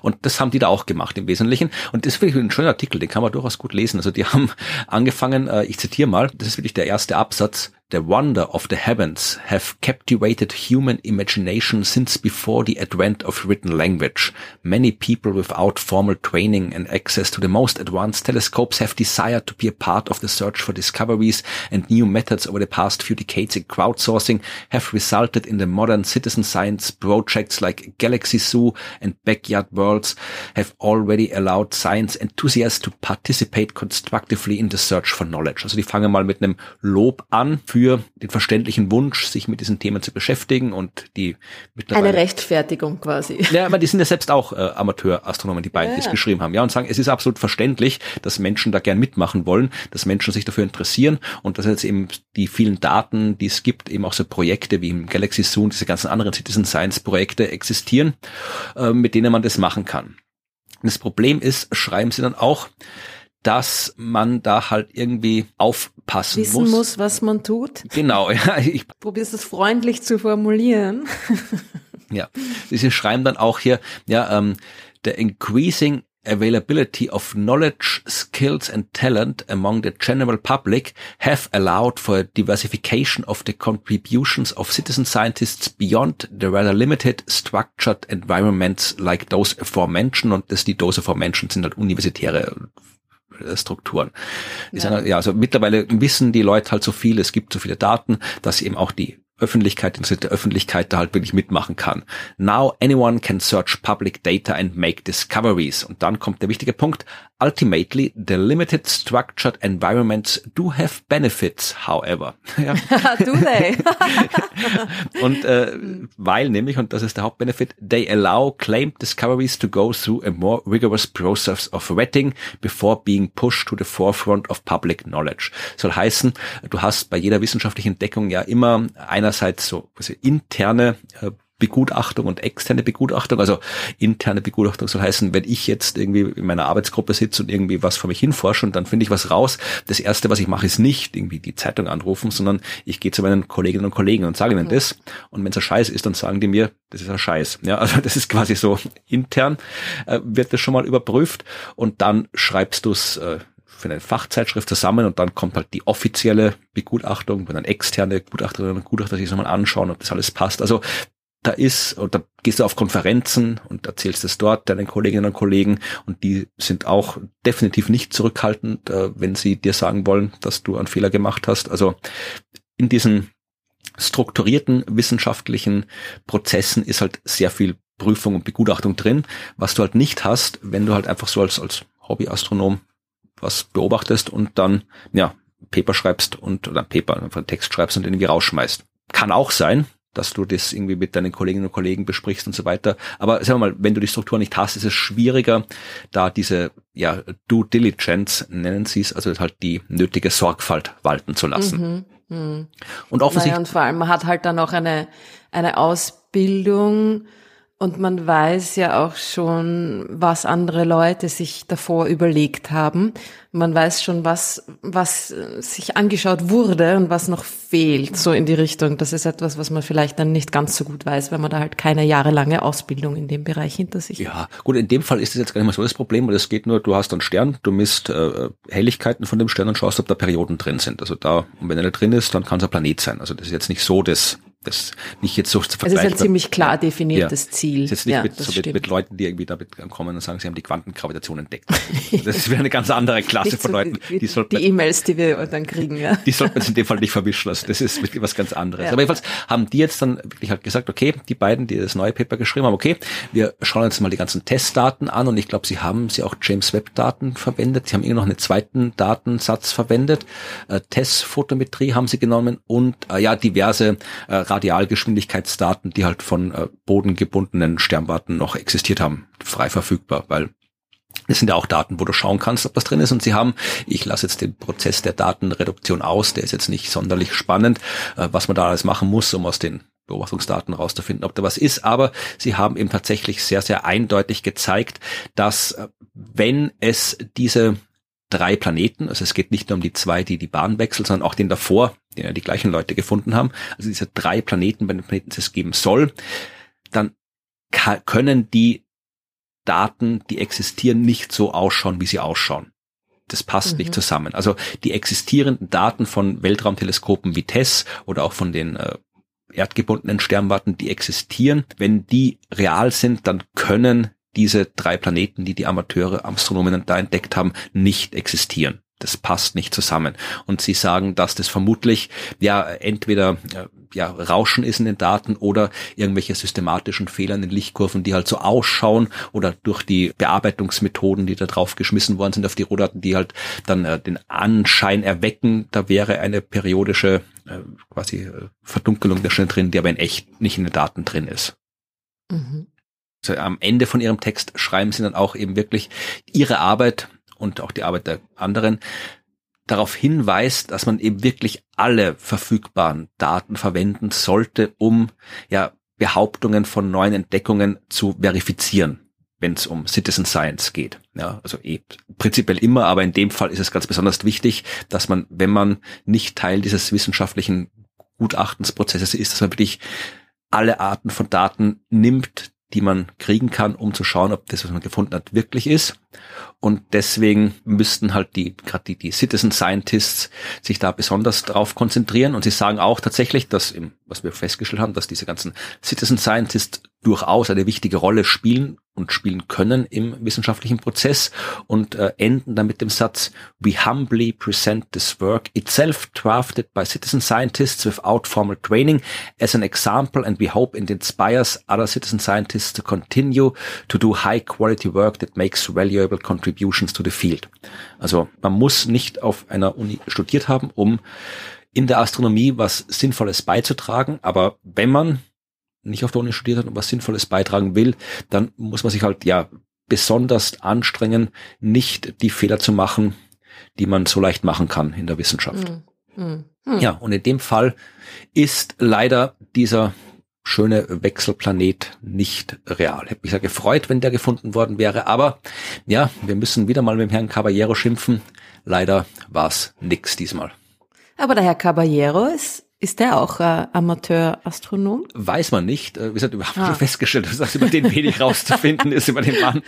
Und das haben die da auch gemacht im Wesentlichen. Und das ist wirklich ein schöner Artikel, den kann man durchaus gut lesen. Also die haben angefangen, äh, ich zitiere mal, das ist wirklich der erste Absatz, The wonder of the heavens have captivated human imagination since before the advent of written language. Many people without formal training and access to the most advanced telescopes have desired to be a part of the search for discoveries and new methods over the past few decades in crowdsourcing have resulted in the modern citizen science projects like Galaxy Zoo and Backyard Worlds have already allowed science enthusiasts to participate constructively in the search for knowledge. Also die fangen mal mit einem Lob an für für den verständlichen Wunsch, sich mit diesen Themen zu beschäftigen und die mittlerweile eine Rechtfertigung quasi. Ja, aber die sind ja selbst auch äh, Amateurastronomen, die beiden, ja. die es geschrieben haben, ja, und sagen, es ist absolut verständlich, dass Menschen da gern mitmachen wollen, dass Menschen sich dafür interessieren und dass jetzt eben die vielen Daten, die es gibt, eben auch so Projekte wie im Galaxy Zoom, diese ganzen anderen Citizen Science Projekte existieren, äh, mit denen man das machen kann. das Problem ist, schreiben sie dann auch, dass man da halt irgendwie aufpassen Wissen muss. muss, was man tut. Genau, ja. Ich probier's es freundlich zu formulieren. ja, sie schreiben dann auch hier, ja, ähm, the increasing availability of knowledge, skills and talent among the general public have allowed for a diversification of the contributions of citizen scientists beyond the rather limited structured environments like those aforementioned. Und das die those aforementioned sind halt universitäre Strukturen. Ja. ja, also mittlerweile wissen die Leute halt so viel, es gibt so viele Daten, dass eben auch die Öffentlichkeit, interessierte Öffentlichkeit da halt wirklich mitmachen kann. Now anyone can search public data and make discoveries. Und dann kommt der wichtige Punkt. Ultimately, the limited structured environments do have benefits, however. Ja. do they? und äh, weil nämlich, und das ist der Hauptbenefit, they allow claimed discoveries to go through a more rigorous process of vetting before being pushed to the forefront of public knowledge. Soll heißen, du hast bei jeder wissenschaftlichen Entdeckung ja immer einerseits so interne äh, Begutachtung und externe Begutachtung. Also interne Begutachtung soll heißen, wenn ich jetzt irgendwie in meiner Arbeitsgruppe sitze und irgendwie was vor mich hinforsche und dann finde ich was raus, das erste, was ich mache, ist nicht irgendwie die Zeitung anrufen, sondern ich gehe zu meinen Kolleginnen und Kollegen und sage ihnen mhm. das. Und wenn es ein Scheiß ist, dann sagen die mir, das ist ein Scheiß. Ja, also das ist quasi so intern äh, wird das schon mal überprüft und dann schreibst du es äh, für eine Fachzeitschrift zusammen und dann kommt halt die offizielle Begutachtung, wenn dann externe Gutachterinnen und Gutachter sich das mal anschauen, ob das alles passt. Also da ist, oder gehst du auf Konferenzen und erzählst es dort deinen Kolleginnen und Kollegen und die sind auch definitiv nicht zurückhaltend, äh, wenn sie dir sagen wollen, dass du einen Fehler gemacht hast. Also in diesen strukturierten wissenschaftlichen Prozessen ist halt sehr viel Prüfung und Begutachtung drin, was du halt nicht hast, wenn du halt einfach so als, als Hobbyastronom was beobachtest und dann, ja, Paper schreibst und, oder Paper, einfach Text schreibst und irgendwie rausschmeißt. Kann auch sein, dass du das irgendwie mit deinen Kolleginnen und Kollegen besprichst und so weiter. Aber sagen wir mal, wenn du die Struktur nicht hast, ist es schwieriger, da diese ja, Due Diligence, nennen sie es, also halt die nötige Sorgfalt walten zu lassen. Mhm, mh. Und offensichtlich. Naja, und vor allem, man hat halt dann auch eine, eine Ausbildung, und man weiß ja auch schon, was andere Leute sich davor überlegt haben. Man weiß schon, was, was sich angeschaut wurde und was noch fehlt, so in die Richtung. Das ist etwas, was man vielleicht dann nicht ganz so gut weiß, wenn man da halt keine jahrelange Ausbildung in dem Bereich hinter sich hat. Ja, gut, in dem Fall ist es jetzt gar nicht mal so das Problem, weil es geht nur, du hast einen Stern, du misst äh, Helligkeiten von dem Stern und schaust, ob da Perioden drin sind. Also da, und wenn er drin ist, dann kann es ein Planet sein. Also das ist jetzt nicht so das das nicht jetzt so zu vergleichen. Es ist ein ziemlich klar definiertes ja. Ziel. ist jetzt nicht ja, mit, so mit, mit, Leuten, die irgendwie damit kommen und sagen, sie haben die Quantengravitation entdeckt. Das wäre eine ganz andere Klasse von so Leuten. Die, sollte die E-Mails, die wir dann kriegen, ja. Die sollte man in dem Fall nicht verwischen lassen. Das ist wirklich was ganz anderes. Ja. Aber jedenfalls haben die jetzt dann wirklich halt gesagt, okay, die beiden, die das neue Paper geschrieben haben, okay, wir schauen uns mal die ganzen Testdaten an und ich glaube, sie haben sie auch James Webb Daten verwendet. Sie haben immer noch einen zweiten Datensatz verwendet. Äh, Testphotometrie haben sie genommen und äh, ja, diverse äh, Radialgeschwindigkeitsdaten, die halt von äh, bodengebundenen Sternwarten noch existiert haben, frei verfügbar, weil das sind ja auch Daten, wo du schauen kannst, ob was drin ist. Und sie haben, ich lasse jetzt den Prozess der Datenreduktion aus, der ist jetzt nicht sonderlich spannend, äh, was man da alles machen muss, um aus den Beobachtungsdaten rauszufinden, ob da was ist. Aber sie haben eben tatsächlich sehr, sehr eindeutig gezeigt, dass äh, wenn es diese drei Planeten, also es geht nicht nur um die zwei, die die Bahn wechseln, sondern auch den davor, den ja die gleichen Leute gefunden haben, also diese drei Planeten bei den Planeten es geben soll, dann können die Daten, die existieren, nicht so ausschauen, wie sie ausschauen. Das passt mhm. nicht zusammen. Also die existierenden Daten von Weltraumteleskopen wie TESS oder auch von den äh, erdgebundenen Sternwarten, die existieren, wenn die real sind, dann können diese drei Planeten, die die Amateure Astronomen da entdeckt haben, nicht existieren. Das passt nicht zusammen. Und sie sagen, dass das vermutlich ja entweder ja Rauschen ist in den Daten oder irgendwelche systematischen Fehler in den Lichtkurven, die halt so ausschauen oder durch die Bearbeitungsmethoden, die da drauf geschmissen worden sind auf die Rohdaten, die halt dann äh, den Anschein erwecken, da wäre eine periodische äh, quasi äh, Verdunkelung der Stelle drin, die aber in echt nicht in den Daten drin ist. Mhm am Ende von ihrem Text schreiben sie dann auch eben wirklich ihre Arbeit und auch die Arbeit der anderen darauf hinweist, dass man eben wirklich alle verfügbaren Daten verwenden sollte, um ja Behauptungen von neuen Entdeckungen zu verifizieren, wenn es um Citizen Science geht. Ja, also eh prinzipiell immer, aber in dem Fall ist es ganz besonders wichtig, dass man, wenn man nicht Teil dieses wissenschaftlichen Gutachtensprozesses ist, dass man wirklich alle Arten von Daten nimmt, die man kriegen kann, um zu schauen, ob das, was man gefunden hat, wirklich ist. Und deswegen müssten halt die, gerade die, die Citizen Scientists sich da besonders drauf konzentrieren. Und sie sagen auch tatsächlich, dass, im, was wir festgestellt haben, dass diese ganzen Citizen Scientists durchaus eine wichtige Rolle spielen und spielen können im wissenschaftlichen Prozess und äh, enden dann mit dem Satz, we humbly present this work itself drafted by citizen scientists without formal training as an example and we hope it inspires other citizen scientists to continue to do high quality work that makes valuable contributions to the field. Also man muss nicht auf einer Uni studiert haben, um in der Astronomie was Sinnvolles beizutragen, aber wenn man nicht auf der Uni studiert hat und was Sinnvolles beitragen will, dann muss man sich halt ja besonders anstrengen, nicht die Fehler zu machen, die man so leicht machen kann in der Wissenschaft. Mhm. Mhm. Ja, und in dem Fall ist leider dieser schöne Wechselplanet nicht real. Hätte mich sehr gefreut, wenn der gefunden worden wäre, aber ja, wir müssen wieder mal mit dem Herrn Caballero schimpfen. Leider war's nix diesmal. Aber der Herr Caballero ist ist der auch äh, Amateur-Astronom? Weiß man nicht. Äh, wir haben ah. schon festgestellt, dass über den wenig rauszufinden ist, über den Mann.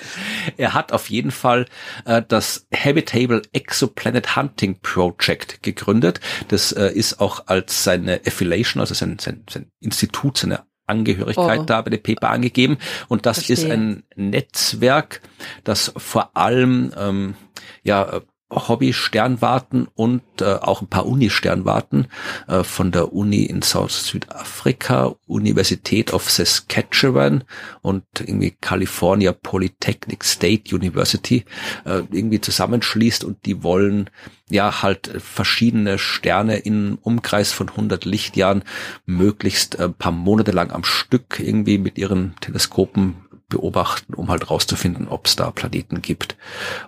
Er hat auf jeden Fall äh, das Habitable Exoplanet Hunting Project gegründet. Das äh, ist auch als seine Affiliation, also sein, sein, sein Institut, seine Angehörigkeit oh. da bei der Paper angegeben. Und das Verstehe. ist ein Netzwerk, das vor allem ähm, ja Hobby-Sternwarten und äh, auch ein paar Uni-Sternwarten äh, von der Uni in South Südafrika, Universität of Saskatchewan und irgendwie California Polytechnic State University äh, irgendwie zusammenschließt und die wollen ja halt verschiedene Sterne in Umkreis von 100 Lichtjahren möglichst ein äh, paar Monate lang am Stück irgendwie mit ihren Teleskopen beobachten, um halt rauszufinden, ob es da Planeten gibt.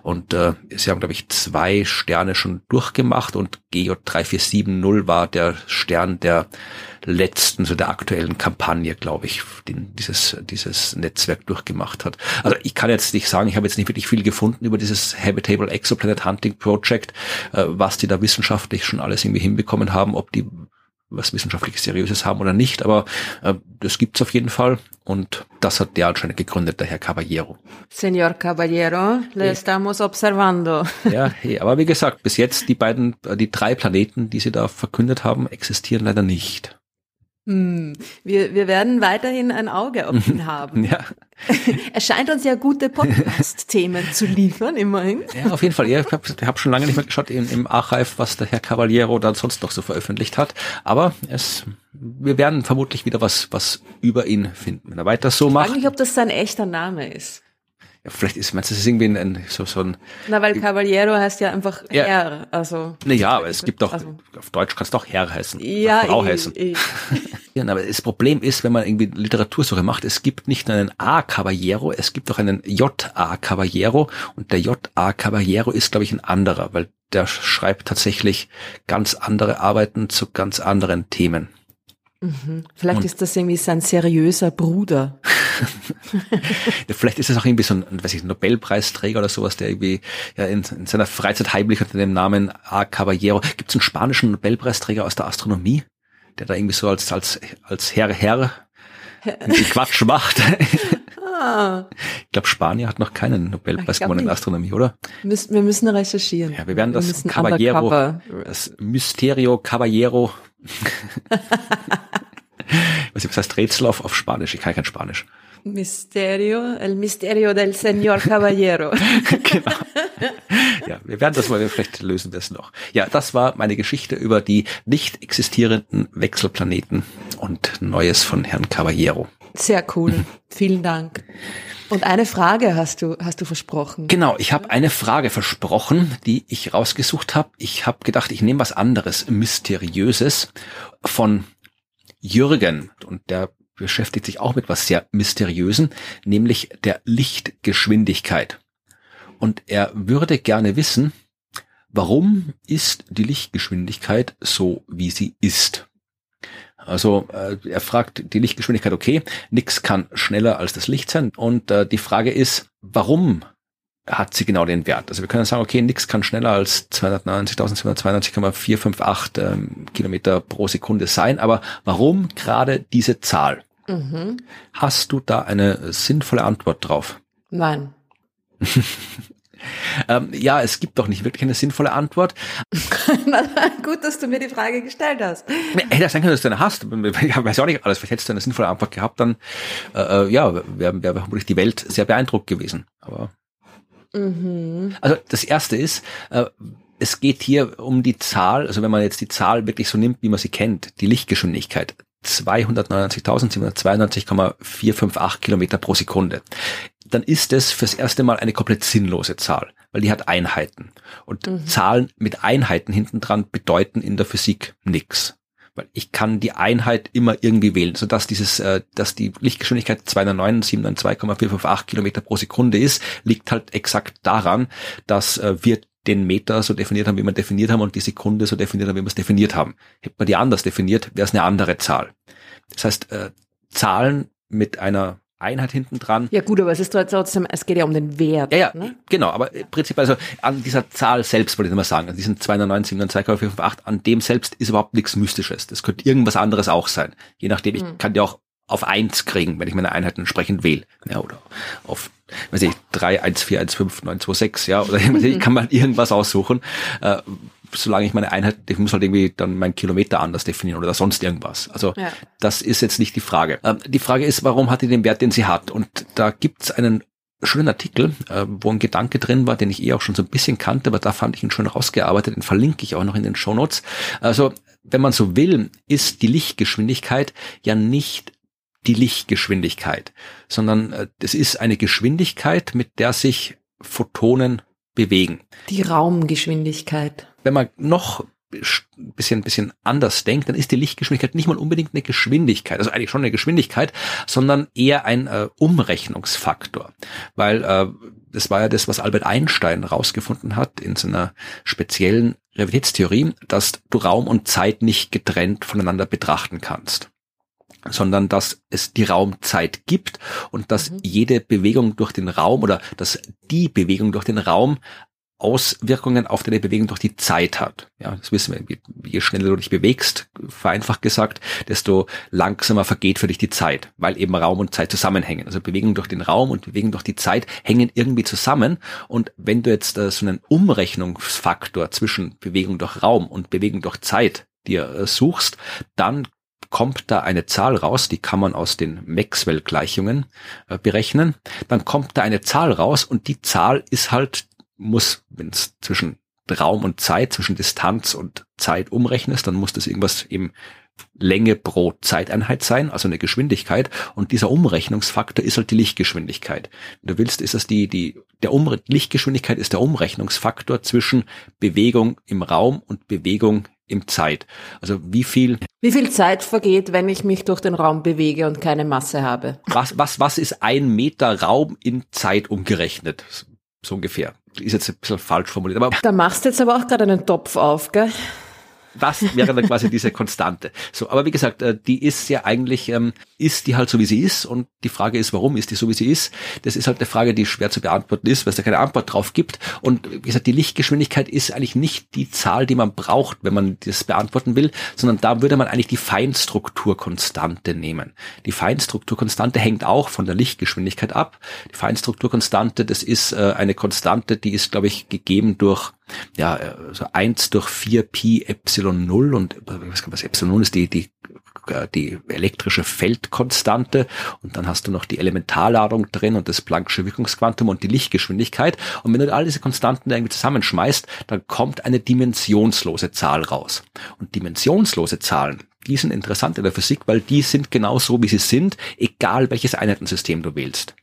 Und äh, sie haben, glaube ich, zwei Sterne schon durchgemacht und GJ 3470 war der Stern der letzten, so der aktuellen Kampagne, glaube ich, den dieses, dieses Netzwerk durchgemacht hat. Also ich kann jetzt nicht sagen, ich habe jetzt nicht wirklich viel gefunden über dieses Habitable Exoplanet Hunting Project, äh, was die da wissenschaftlich schon alles irgendwie hinbekommen haben, ob die was wissenschaftlich Seriöses haben oder nicht, aber äh, das gibt's auf jeden Fall und das hat der anscheinend gegründet, der Herr Caballero. Señor Caballero, le estamos observando. Ja, hey, aber wie gesagt, bis jetzt die beiden, äh, die drei Planeten, die sie da verkündet haben, existieren leider nicht. Hm, wir, wir werden weiterhin ein Auge auf ihn haben. Ja. Er scheint uns ja gute Podcast-Themen zu liefern, immerhin. Ja, auf jeden Fall. Ich habe hab schon lange nicht mehr geschaut im, im Archive, was der Herr Cavaliero da sonst noch so veröffentlicht hat. Aber es, wir werden vermutlich wieder was, was über ihn finden, wenn er weiter so macht. Ich frage mich, ob das sein echter Name ist. Ja, vielleicht ist, meinst du, das ist irgendwie ein, ein so, so ein. Na, weil Cavaliero heißt ja einfach ja, Herr, also. Na ja, aber es gibt doch, also, auf Deutsch kannst du auch Herr heißen. Ja, Frau ich, heißen. Ich. ja, aber das Problem ist, wenn man irgendwie Literatursuche macht, es gibt nicht nur einen A Caballero, es gibt auch einen J A Caballero und der J A Caballero ist, glaube ich, ein anderer, weil der schreibt tatsächlich ganz andere Arbeiten zu ganz anderen Themen. Mhm. Vielleicht und ist das irgendwie sein seriöser Bruder. Vielleicht ist es auch irgendwie so ein, weiß ich, Nobelpreisträger oder sowas, der irgendwie ja, in, in seiner Freizeit heimlich unter dem Namen A. Caballero. Gibt es einen spanischen Nobelpreisträger aus der Astronomie, der da irgendwie so als, als, als Herr, Herr Quatsch macht? Ah. Ich glaube, Spanier hat noch keinen Nobelpreis gewonnen in Astronomie, oder? Wir müssen recherchieren. Ja, wir werden das wir Caballero, das Mysterio Caballero was ich, was heißt Rätsel auf, auf Spanisch? Ich kann kein Spanisch. Misterio, el misterio del señor Caballero. genau. Ja, wir werden das mal, vielleicht lösen es noch. Ja, das war meine Geschichte über die nicht existierenden Wechselplaneten und Neues von Herrn Caballero. Sehr cool. Vielen Dank. Und eine Frage hast du, hast du versprochen. Genau, ich habe eine Frage versprochen, die ich rausgesucht habe. Ich habe gedacht, ich nehme was anderes, Mysteriöses von Jürgen. Und der beschäftigt sich auch mit was sehr Mysteriösen, nämlich der Lichtgeschwindigkeit. Und er würde gerne wissen, warum ist die Lichtgeschwindigkeit so, wie sie ist? Also äh, er fragt die Lichtgeschwindigkeit, okay, nichts kann schneller als das Licht sein. Und äh, die Frage ist, warum hat sie genau den Wert? Also wir können sagen, okay, nichts kann schneller als 290.792,458 ähm, Kilometer pro Sekunde sein, aber warum gerade diese Zahl? Mhm. Hast du da eine sinnvolle Antwort drauf? Nein. Ähm, ja, es gibt doch nicht wirklich eine sinnvolle Antwort. Gut, dass du mir die Frage gestellt hast. Hätte ja sein können, dass du eine hast. Ich weiß auch nicht alles. Vielleicht hättest du eine sinnvolle Antwort gehabt, dann äh, äh ja, wäre wär vermutlich die Welt sehr beeindruckt gewesen. Aber mhm. also das erste ist, äh, es geht hier um die Zahl, also wenn man jetzt die Zahl wirklich so nimmt, wie man sie kennt, die Lichtgeschwindigkeit. 299.792,458 Kilometer pro Sekunde. Dann ist es fürs erste Mal eine komplett sinnlose Zahl, weil die hat Einheiten. Und mhm. Zahlen mit Einheiten hinten dran bedeuten in der Physik nichts weil ich kann die Einheit immer irgendwie wählen, sodass dieses, äh, dass die Lichtgeschwindigkeit 209.792,458 Kilometer pro Sekunde ist, liegt halt exakt daran, dass äh, wir den Meter so definiert haben, wie wir definiert haben und die Sekunde so definiert haben, wie wir es definiert haben. Hätte man die anders definiert, wäre es eine andere Zahl. Das heißt, äh, Zahlen mit einer Einheit hinten dran. Ja gut, aber es ist trotzdem, es geht ja um den Wert. Ja, ja, ne? genau, aber prinzipiell also an dieser Zahl selbst wollte ich mal sagen, an diesen 209, 2,458, an dem selbst ist überhaupt nichts Mystisches. Das könnte irgendwas anderes auch sein. Je nachdem, ich hm. kann die auch auf eins kriegen, wenn ich meine Einheiten entsprechend wähle. Ja, oder auf, weiß ich, 3, 1, 4, 1, 5, 9, 2, 6, ja, oder ich kann man irgendwas aussuchen. Äh, solange ich meine Einheit, ich muss halt irgendwie dann meinen Kilometer anders definieren oder sonst irgendwas. Also ja. das ist jetzt nicht die Frage. Ähm, die Frage ist, warum hat die den Wert, den sie hat? Und da gibt's einen schönen Artikel, äh, wo ein Gedanke drin war, den ich eh auch schon so ein bisschen kannte, aber da fand ich ihn schön rausgearbeitet, den verlinke ich auch noch in den Show Notes. Also, wenn man so will, ist die Lichtgeschwindigkeit ja nicht die Lichtgeschwindigkeit, sondern äh, es ist eine Geschwindigkeit, mit der sich Photonen bewegen. Die Raumgeschwindigkeit. Wenn man noch ein bisschen, bisschen anders denkt, dann ist die Lichtgeschwindigkeit nicht mal unbedingt eine Geschwindigkeit, also eigentlich schon eine Geschwindigkeit, sondern eher ein äh, Umrechnungsfaktor. Weil äh, das war ja das, was Albert Einstein rausgefunden hat in seiner speziellen Realitätstheorie, dass du Raum und Zeit nicht getrennt voneinander betrachten kannst sondern dass es die Raumzeit gibt und dass mhm. jede Bewegung durch den Raum oder dass die Bewegung durch den Raum Auswirkungen auf deine Bewegung durch die Zeit hat. Ja, das wissen wir. Je schneller du dich bewegst, vereinfacht gesagt, desto langsamer vergeht für dich die Zeit, weil eben Raum und Zeit zusammenhängen. Also Bewegung durch den Raum und Bewegung durch die Zeit hängen irgendwie zusammen. Und wenn du jetzt äh, so einen Umrechnungsfaktor zwischen Bewegung durch Raum und Bewegung durch Zeit dir äh, suchst, dann kommt da eine Zahl raus, die kann man aus den Maxwell-Gleichungen äh, berechnen. Dann kommt da eine Zahl raus und die Zahl ist halt, muss, wenn es zwischen Raum und Zeit, zwischen Distanz und Zeit umrechnest, dann muss das irgendwas eben Länge pro Zeiteinheit sein, also eine Geschwindigkeit. Und dieser Umrechnungsfaktor ist halt die Lichtgeschwindigkeit. Wenn du willst, ist das die, die, der um Lichtgeschwindigkeit ist der Umrechnungsfaktor zwischen Bewegung im Raum und Bewegung im Zeit. Also wie viel. Wie viel Zeit vergeht, wenn ich mich durch den Raum bewege und keine Masse habe? Was, was, was ist ein Meter Raum in Zeit umgerechnet? So ungefähr. Ist jetzt ein bisschen falsch formuliert. Aber da machst du jetzt aber auch gerade einen Topf auf, gell? Das wäre dann quasi diese Konstante. So, aber wie gesagt, äh, die ist ja eigentlich, ähm, ist die halt so wie sie ist und die Frage ist, warum ist die so wie sie ist? Das ist halt eine Frage, die schwer zu beantworten ist, weil es da keine Antwort drauf gibt. Und wie gesagt, die Lichtgeschwindigkeit ist eigentlich nicht die Zahl, die man braucht, wenn man das beantworten will, sondern da würde man eigentlich die Feinstrukturkonstante nehmen. Die Feinstrukturkonstante hängt auch von der Lichtgeschwindigkeit ab. Die Feinstrukturkonstante, das ist äh, eine Konstante, die ist, glaube ich, gegeben durch ja, also eins durch vier Pi Epsilon null und was Epsilon null ist die, die, die elektrische Feldkonstante und dann hast du noch die Elementarladung drin und das Planck'sche Wirkungsquantum und die Lichtgeschwindigkeit und wenn du all diese Konstanten irgendwie zusammenschmeißt, dann kommt eine dimensionslose Zahl raus. Und dimensionslose Zahlen, die sind interessant in der Physik, weil die sind genau so, wie sie sind, egal welches Einheitensystem du wählst.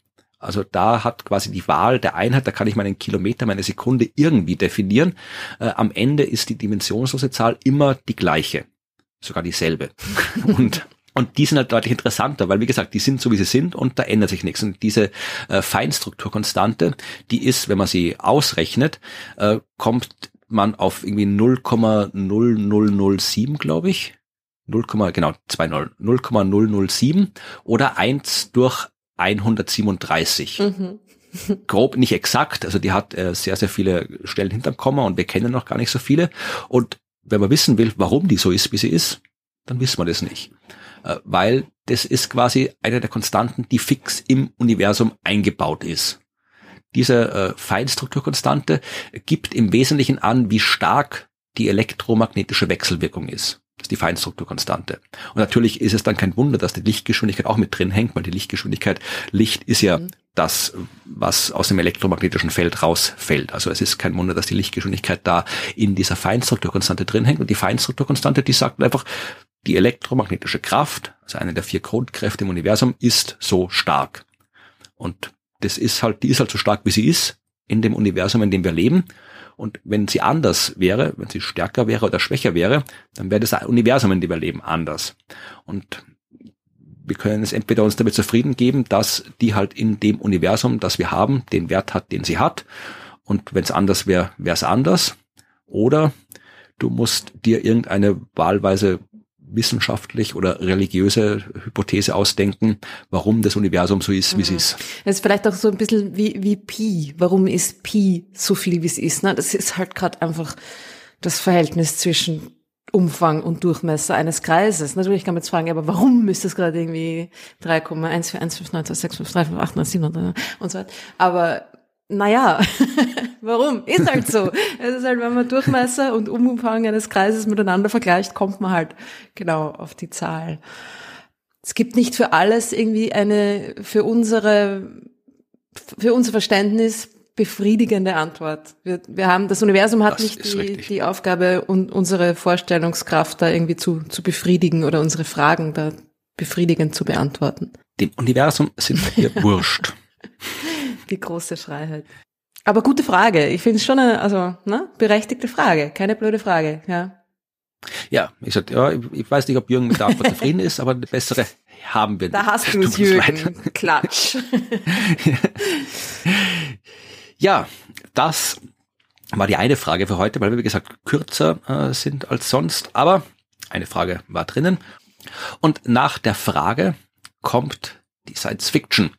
Also da hat quasi die Wahl der Einheit, da kann ich meinen Kilometer, meine Sekunde irgendwie definieren. Äh, am Ende ist die dimensionslose Zahl immer die gleiche, sogar dieselbe. und und die sind halt deutlich interessanter, weil wie gesagt, die sind so wie sie sind und da ändert sich nichts. Und diese äh, Feinstrukturkonstante, die ist, wenn man sie ausrechnet, äh, kommt man auf irgendwie 0,0007, glaube ich. 0, genau, 2,0, 0,007 oder 1 durch 137. Mhm. Grob nicht exakt, also die hat äh, sehr, sehr viele Stellen hinterm Komma und wir kennen noch gar nicht so viele. Und wenn man wissen will, warum die so ist, wie sie ist, dann wissen wir das nicht. Äh, weil das ist quasi eine der Konstanten, die fix im Universum eingebaut ist. Diese äh, Feinstrukturkonstante gibt im Wesentlichen an, wie stark die elektromagnetische Wechselwirkung ist. Das ist die Feinstrukturkonstante. Und natürlich ist es dann kein Wunder, dass die Lichtgeschwindigkeit auch mit drin hängt, weil die Lichtgeschwindigkeit, Licht ist ja mhm. das, was aus dem elektromagnetischen Feld rausfällt. Also es ist kein Wunder, dass die Lichtgeschwindigkeit da in dieser Feinstrukturkonstante drin hängt. Und die Feinstrukturkonstante, die sagt einfach, die elektromagnetische Kraft, also eine der vier Grundkräfte im Universum, ist so stark. Und das ist halt, die ist halt so stark, wie sie ist in dem Universum, in dem wir leben. Und wenn sie anders wäre, wenn sie stärker wäre oder schwächer wäre, dann wäre das Universum, in dem wir leben, anders. Und wir können es entweder uns damit zufrieden geben, dass die halt in dem Universum, das wir haben, den Wert hat, den sie hat. Und wenn es anders wäre, wäre es anders. Oder du musst dir irgendeine wahlweise wissenschaftlich oder religiöse Hypothese ausdenken, warum das Universum so ist, wie mhm. es ist. Das ist vielleicht auch so ein bisschen wie, wie Pi. Warum ist Pi so viel, wie es ist? Ne? Das ist halt gerade einfach das Verhältnis zwischen Umfang und Durchmesser eines Kreises. Natürlich kann man jetzt fragen, aber warum ist das gerade irgendwie 3,1415926535897 und so weiter. Aber naja, warum? Ist halt so. Es ist halt, wenn man Durchmesser und Umfang eines Kreises miteinander vergleicht, kommt man halt genau auf die Zahl. Es gibt nicht für alles irgendwie eine, für unsere, für unser Verständnis befriedigende Antwort. Wir, wir haben, das Universum hat das nicht die, die Aufgabe, un, unsere Vorstellungskraft da irgendwie zu, zu befriedigen oder unsere Fragen da befriedigend zu beantworten. Dem Universum sind wir wurscht. Die große Freiheit. Aber gute Frage. Ich finde es schon eine, also, ne, berechtigte Frage. Keine blöde Frage, ja. Ja, ich sag, ja, ich weiß nicht, ob Jürgen mit der Antwort zufrieden ist, aber eine bessere haben wir nicht. Da hast du es, Jürgen. Klatsch. ja, das war die eine Frage für heute, weil wir, wie gesagt, kürzer äh, sind als sonst. Aber eine Frage war drinnen. Und nach der Frage kommt die Science Fiction.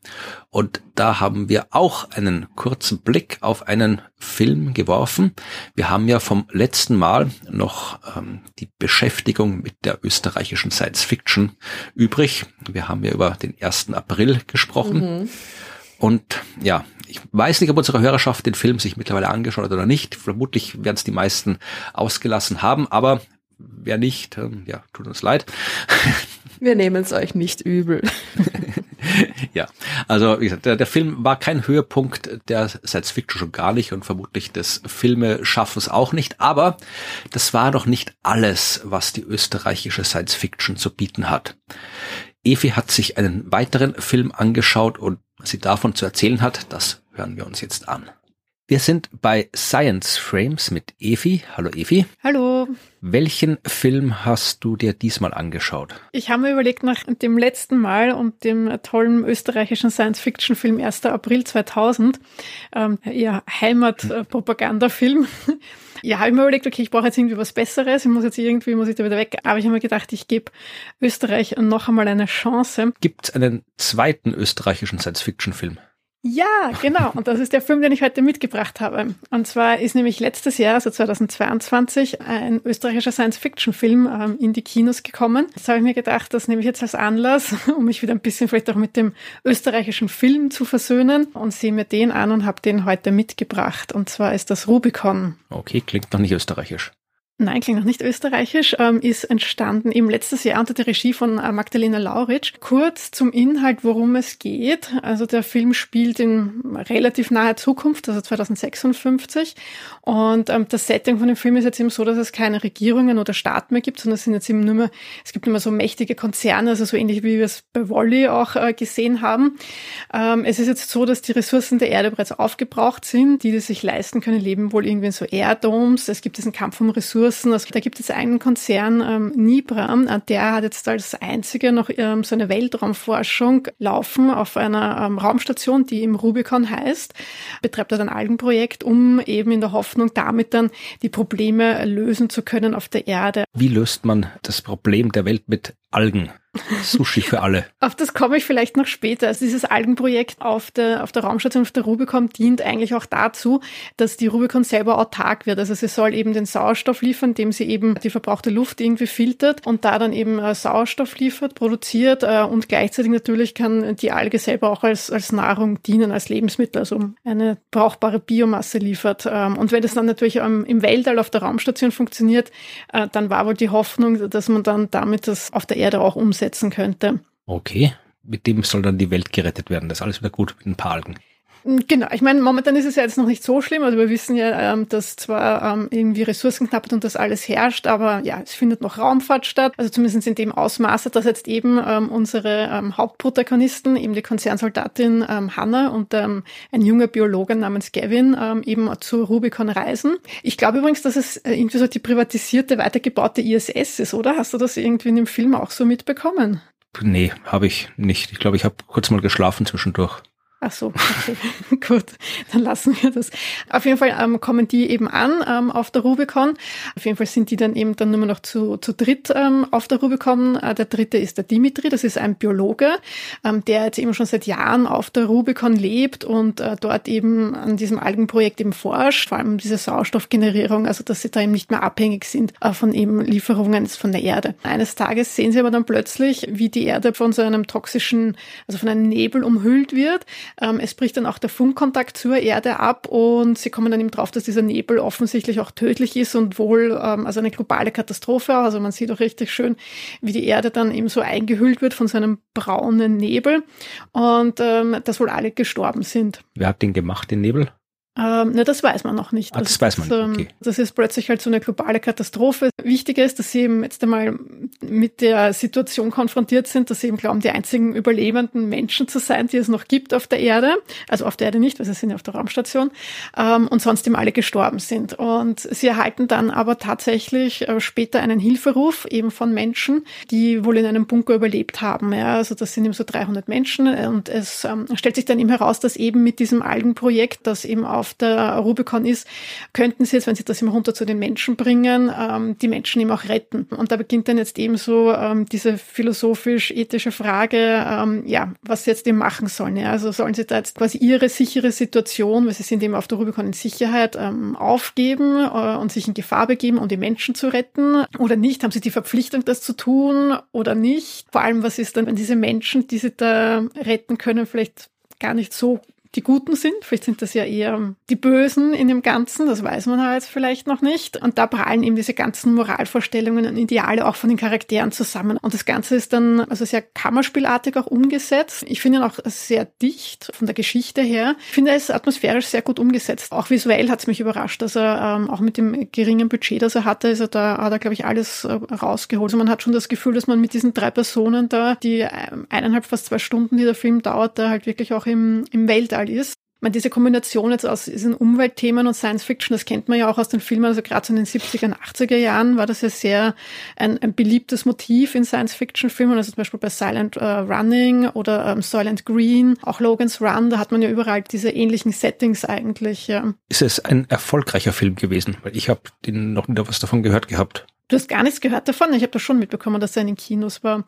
Und da haben wir auch einen kurzen Blick auf einen Film geworfen. Wir haben ja vom letzten Mal noch ähm, die Beschäftigung mit der österreichischen Science Fiction übrig. Wir haben ja über den 1. April gesprochen. Mhm. Und ja, ich weiß nicht, ob unsere Hörerschaft den Film sich mittlerweile angeschaut hat oder nicht. Vermutlich werden es die meisten ausgelassen haben, aber wer nicht, ähm, ja, tut uns leid. Wir nehmen es euch nicht übel. ja, also wie gesagt, der, der, Film war kein Höhepunkt der Science Fiction schon gar nicht und vermutlich des Filmeschaffens auch nicht, aber das war doch nicht alles, was die österreichische Science Fiction zu bieten hat. Evi hat sich einen weiteren Film angeschaut und was sie davon zu erzählen hat, das hören wir uns jetzt an. Wir sind bei Science Frames mit Evi. Hallo Evi. Hallo. Welchen Film hast du dir diesmal angeschaut? Ich habe mir überlegt, nach dem letzten Mal und dem tollen österreichischen Science-Fiction-Film 1. April 2000, ähm, ihr Heimat-Propagandafilm, ja, habe ich mir überlegt, okay, ich brauche jetzt irgendwie was Besseres, ich muss jetzt irgendwie, muss ich da wieder weg. Aber ich habe mir gedacht, ich gebe Österreich noch einmal eine Chance. Gibt es einen zweiten österreichischen Science-Fiction-Film? Ja, genau. Und das ist der Film, den ich heute mitgebracht habe. Und zwar ist nämlich letztes Jahr, also 2022, ein österreichischer Science-Fiction-Film ähm, in die Kinos gekommen. Das habe ich mir gedacht, das nehme ich jetzt als Anlass, um mich wieder ein bisschen vielleicht auch mit dem österreichischen Film zu versöhnen und sehe mir den an und habe den heute mitgebracht. Und zwar ist das Rubicon. Okay, klingt noch nicht österreichisch. Nein, klingt noch nicht österreichisch, ähm, ist entstanden im letztes Jahr unter der Regie von äh, Magdalena Lauritsch. Kurz zum Inhalt, worum es geht. Also der Film spielt in relativ naher Zukunft, also 2056. Und ähm, das Setting von dem Film ist jetzt eben so, dass es keine Regierungen oder Staat mehr gibt, sondern es sind jetzt eben nur mehr, es gibt mehr so mächtige Konzerne, also so ähnlich wie wir es bei Wally auch äh, gesehen haben. Ähm, es ist jetzt so, dass die Ressourcen der Erde bereits aufgebraucht sind. Die, die sich leisten können, leben wohl irgendwie in so Airdomes. Es gibt diesen Kampf um Ressourcen Ressourcen. Also da gibt es einen Konzern, ähm, Nibra, äh, der hat jetzt als einziger noch ähm, so eine Weltraumforschung laufen auf einer ähm, Raumstation, die im Rubicon heißt, betreibt dort ein Algenprojekt, um eben in der Hoffnung, damit dann die Probleme lösen zu können auf der Erde. Wie löst man das Problem der Welt mit Algen? Sushi für alle. Auf das komme ich vielleicht noch später. Also dieses Algenprojekt auf der, auf der Raumstation, auf der Rubicon dient eigentlich auch dazu, dass die Rubicon selber autark wird. Also sie soll eben den Sauerstoff liefern, indem sie eben die verbrauchte Luft irgendwie filtert und da dann eben äh, Sauerstoff liefert, produziert äh, und gleichzeitig natürlich kann die Alge selber auch als, als Nahrung dienen, als Lebensmittel, also eine brauchbare Biomasse liefert. Ähm, und wenn das dann natürlich im Weltall auf der Raumstation funktioniert, äh, dann war wohl die Hoffnung, dass man dann damit das auf der Erde auch umsetzt umsetzen könnte. Okay, mit dem soll dann die Welt gerettet werden. Das ist alles wieder gut mit ein paar Algen. Genau, ich meine, momentan ist es ja jetzt noch nicht so schlimm. Also wir wissen ja, ähm, dass zwar ähm, irgendwie Ressourcenknappheit und das alles herrscht, aber ja, es findet noch Raumfahrt statt. Also zumindest in dem Ausmaße, dass jetzt eben ähm, unsere ähm, Hauptprotagonisten, eben die Konzernsoldatin ähm, Hannah und ähm, ein junger Biologe namens Gavin ähm, eben zu Rubicon reisen. Ich glaube übrigens, dass es äh, irgendwie so die privatisierte, weitergebaute ISS ist, oder? Hast du das irgendwie in dem Film auch so mitbekommen? Nee, habe ich nicht. Ich glaube, ich habe kurz mal geschlafen zwischendurch. Ach so, okay. gut, dann lassen wir das. Auf jeden Fall ähm, kommen die eben an ähm, auf der Rubicon. Auf jeden Fall sind die dann eben dann nur noch zu, zu dritt ähm, auf der Rubicon. Äh, der dritte ist der Dimitri, das ist ein Biologe, ähm, der jetzt eben schon seit Jahren auf der Rubicon lebt und äh, dort eben an diesem Algenprojekt eben forscht, vor allem diese Sauerstoffgenerierung, also dass sie da eben nicht mehr abhängig sind äh, von eben Lieferungen von der Erde. Eines Tages sehen sie aber dann plötzlich, wie die Erde von so einem toxischen, also von einem Nebel umhüllt wird ähm, es bricht dann auch der Funkkontakt zur Erde ab und sie kommen dann eben drauf, dass dieser Nebel offensichtlich auch tödlich ist und wohl ähm, also eine globale Katastrophe. Also man sieht auch richtig schön, wie die Erde dann eben so eingehüllt wird von so einem braunen Nebel und ähm, dass wohl alle gestorben sind. Wer hat den gemacht, den Nebel? Ähm, ne, das weiß man noch nicht. Ah, das, das weiß man nicht. Ähm, okay. Das ist plötzlich halt so eine globale Katastrophe. Wichtig ist, dass sie eben jetzt einmal mit der Situation konfrontiert sind, dass sie eben glauben, die einzigen überlebenden Menschen zu sein, die es noch gibt auf der Erde. Also auf der Erde nicht, weil sie sind ja auf der Raumstation. Ähm, und sonst eben alle gestorben sind. Und sie erhalten dann aber tatsächlich äh, später einen Hilferuf eben von Menschen, die wohl in einem Bunker überlebt haben. Ja, also das sind eben so 300 Menschen. Und es ähm, stellt sich dann eben heraus, dass eben mit diesem Algenprojekt, das eben auch auf der Rubicon ist, könnten sie jetzt, wenn sie das immer runter zu den Menschen bringen, ähm, die Menschen eben auch retten. Und da beginnt dann jetzt eben so ähm, diese philosophisch-ethische Frage, ähm, ja, was sie jetzt eben machen sollen. Ja? Also sollen sie da jetzt quasi ihre sichere Situation, weil sie sind eben auf der Rubicon in Sicherheit, ähm, aufgeben äh, und sich in Gefahr begeben, um die Menschen zu retten oder nicht? Haben sie die Verpflichtung, das zu tun oder nicht? Vor allem, was ist dann, wenn diese Menschen, die sie da retten können, vielleicht gar nicht so die Guten sind. Vielleicht sind das ja eher die Bösen in dem Ganzen, das weiß man halt vielleicht noch nicht. Und da prallen eben diese ganzen Moralvorstellungen und Ideale auch von den Charakteren zusammen. Und das Ganze ist dann also sehr kammerspielartig auch umgesetzt. Ich finde ihn auch sehr dicht von der Geschichte her. Ich finde, er ist atmosphärisch sehr gut umgesetzt. Auch visuell hat es mich überrascht, dass er ähm, auch mit dem geringen Budget, das er hatte, ist er da, hat er, glaube ich, alles äh, rausgeholt. Also man hat schon das Gefühl, dass man mit diesen drei Personen da, die ähm, eineinhalb, fast zwei Stunden, die der Film dauert, da halt wirklich auch im, im Weltall Weltall ist. Man, diese Kombination jetzt aus diesen Umweltthemen und Science Fiction, das kennt man ja auch aus den Filmen, also gerade so in den 70er und 80er Jahren war das ja sehr ein, ein beliebtes Motiv in Science Fiction Filmen, also zum Beispiel bei Silent uh, Running oder ähm, Silent Green, auch Logan's Run, da hat man ja überall diese ähnlichen Settings eigentlich. Ja. Ist es ein erfolgreicher Film gewesen? Weil ich habe noch nie was davon gehört gehabt. Du hast gar nichts gehört davon. Ich habe das schon mitbekommen, dass er in den Kinos war.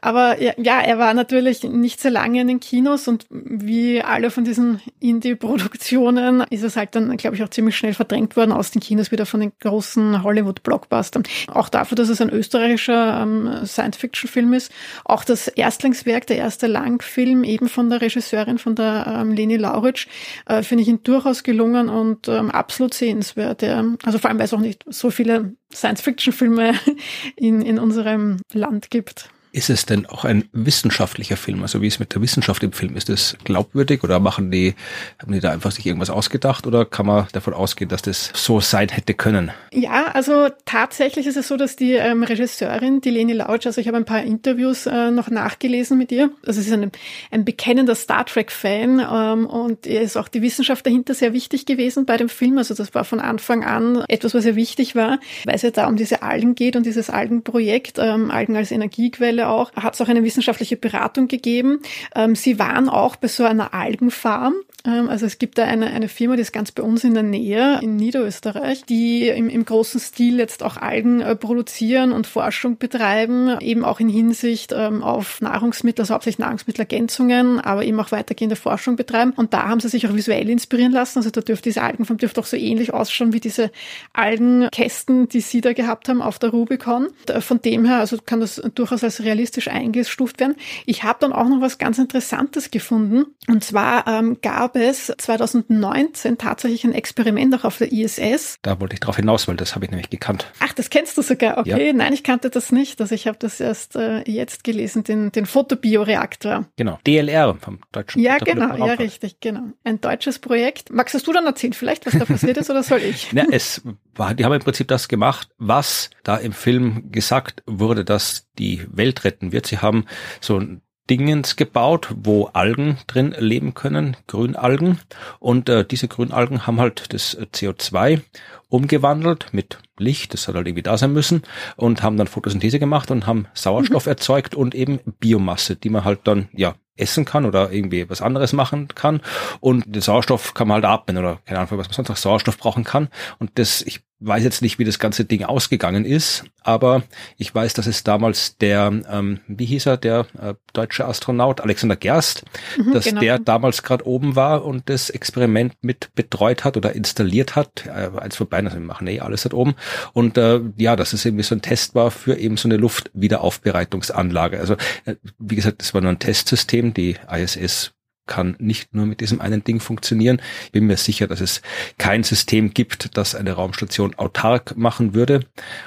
Aber ja, er war natürlich nicht sehr lange in den Kinos und wie alle von diesen Indie-Produktionen ist es halt dann, glaube ich, auch ziemlich schnell verdrängt worden aus den Kinos wieder von den großen Hollywood-Blockbustern. Auch dafür, dass es ein österreichischer ähm, Science-Fiction-Film ist. Auch das Erstlingswerk, der erste Langfilm eben von der Regisseurin, von der ähm, Leni Lauritsch, äh, finde ich ihn durchaus gelungen und ähm, absolut sehenswert. Ja. Also vor allem, weil es auch nicht so viele Science-Fiction-Filme in, in unserem Land gibt. Ist es denn auch ein wissenschaftlicher Film? Also wie es mit der Wissenschaft im Film ist, das glaubwürdig oder machen die, haben die da einfach sich irgendwas ausgedacht oder kann man davon ausgehen, dass das so sein hätte können? Ja, also tatsächlich ist es so, dass die ähm, Regisseurin, die Leni Lautsch, also ich habe ein paar Interviews äh, noch nachgelesen mit ihr. Also sie ist ein, ein bekennender Star Trek-Fan ähm, und ihr ist auch die Wissenschaft dahinter sehr wichtig gewesen bei dem Film. Also das war von Anfang an etwas, was ihr wichtig war, weil es ja da um diese Algen geht und dieses Algenprojekt, ähm, Algen als Energiequelle auch, hat es auch eine wissenschaftliche Beratung gegeben. Ähm, sie waren auch bei so einer Algenfarm also es gibt da eine, eine Firma, die ist ganz bei uns in der Nähe, in Niederösterreich, die im, im großen Stil jetzt auch Algen äh, produzieren und Forschung betreiben, eben auch in Hinsicht ähm, auf Nahrungsmittel, also hauptsächlich Nahrungsmittelergänzungen, aber eben auch weitergehende Forschung betreiben. Und da haben sie sich auch visuell inspirieren lassen. Also da dürfte diese Algenform dürfte auch so ähnlich ausschauen wie diese Algenkästen, die sie da gehabt haben auf der Rubicon. Von dem her, also kann das durchaus als realistisch eingestuft werden. Ich habe dann auch noch was ganz Interessantes gefunden. Und zwar ähm, gab es 2019 tatsächlich ein Experiment auch auf der ISS. Da wollte ich drauf hinaus, weil das habe ich nämlich gekannt. Ach, das kennst du sogar. Okay, ja. nein, ich kannte das nicht. Also ich habe das erst äh, jetzt gelesen, den, den Fotobioreaktor. Genau, DLR vom deutschen. Ja, genau, ja, richtig, genau. Ein deutsches Projekt. Magst du dann erzählen vielleicht, was da passiert ist, oder soll ich? Na, es war, die haben im Prinzip das gemacht, was da im Film gesagt wurde, dass die Welt retten wird. Sie haben so ein Dingens gebaut, wo Algen drin leben können, Grünalgen. Und äh, diese Grünalgen haben halt das CO2 umgewandelt mit Licht, das hat halt irgendwie da sein müssen, und haben dann Photosynthese gemacht und haben Sauerstoff mhm. erzeugt und eben Biomasse, die man halt dann, ja, essen kann oder irgendwie was anderes machen kann. Und den Sauerstoff kann man halt atmen oder keine Ahnung, was man sonst noch Sauerstoff brauchen kann. Und das, ich weiß jetzt nicht, wie das ganze Ding ausgegangen ist, aber ich weiß, dass es damals der, ähm, wie hieß er, der äh, deutsche Astronaut Alexander Gerst, mhm, dass genau. der damals gerade oben war und das Experiment mit betreut hat oder installiert hat. Äh, eins vorbei, also wir machen eh alles dort oben. Und äh, ja, dass es irgendwie so ein Test war für eben so eine Luftwiederaufbereitungsanlage. Also äh, wie gesagt, das war nur ein Testsystem. Die ISS kann nicht nur mit diesem einen Ding funktionieren. Ich bin mir sicher, dass es kein System gibt, das eine Raumstation autark machen würde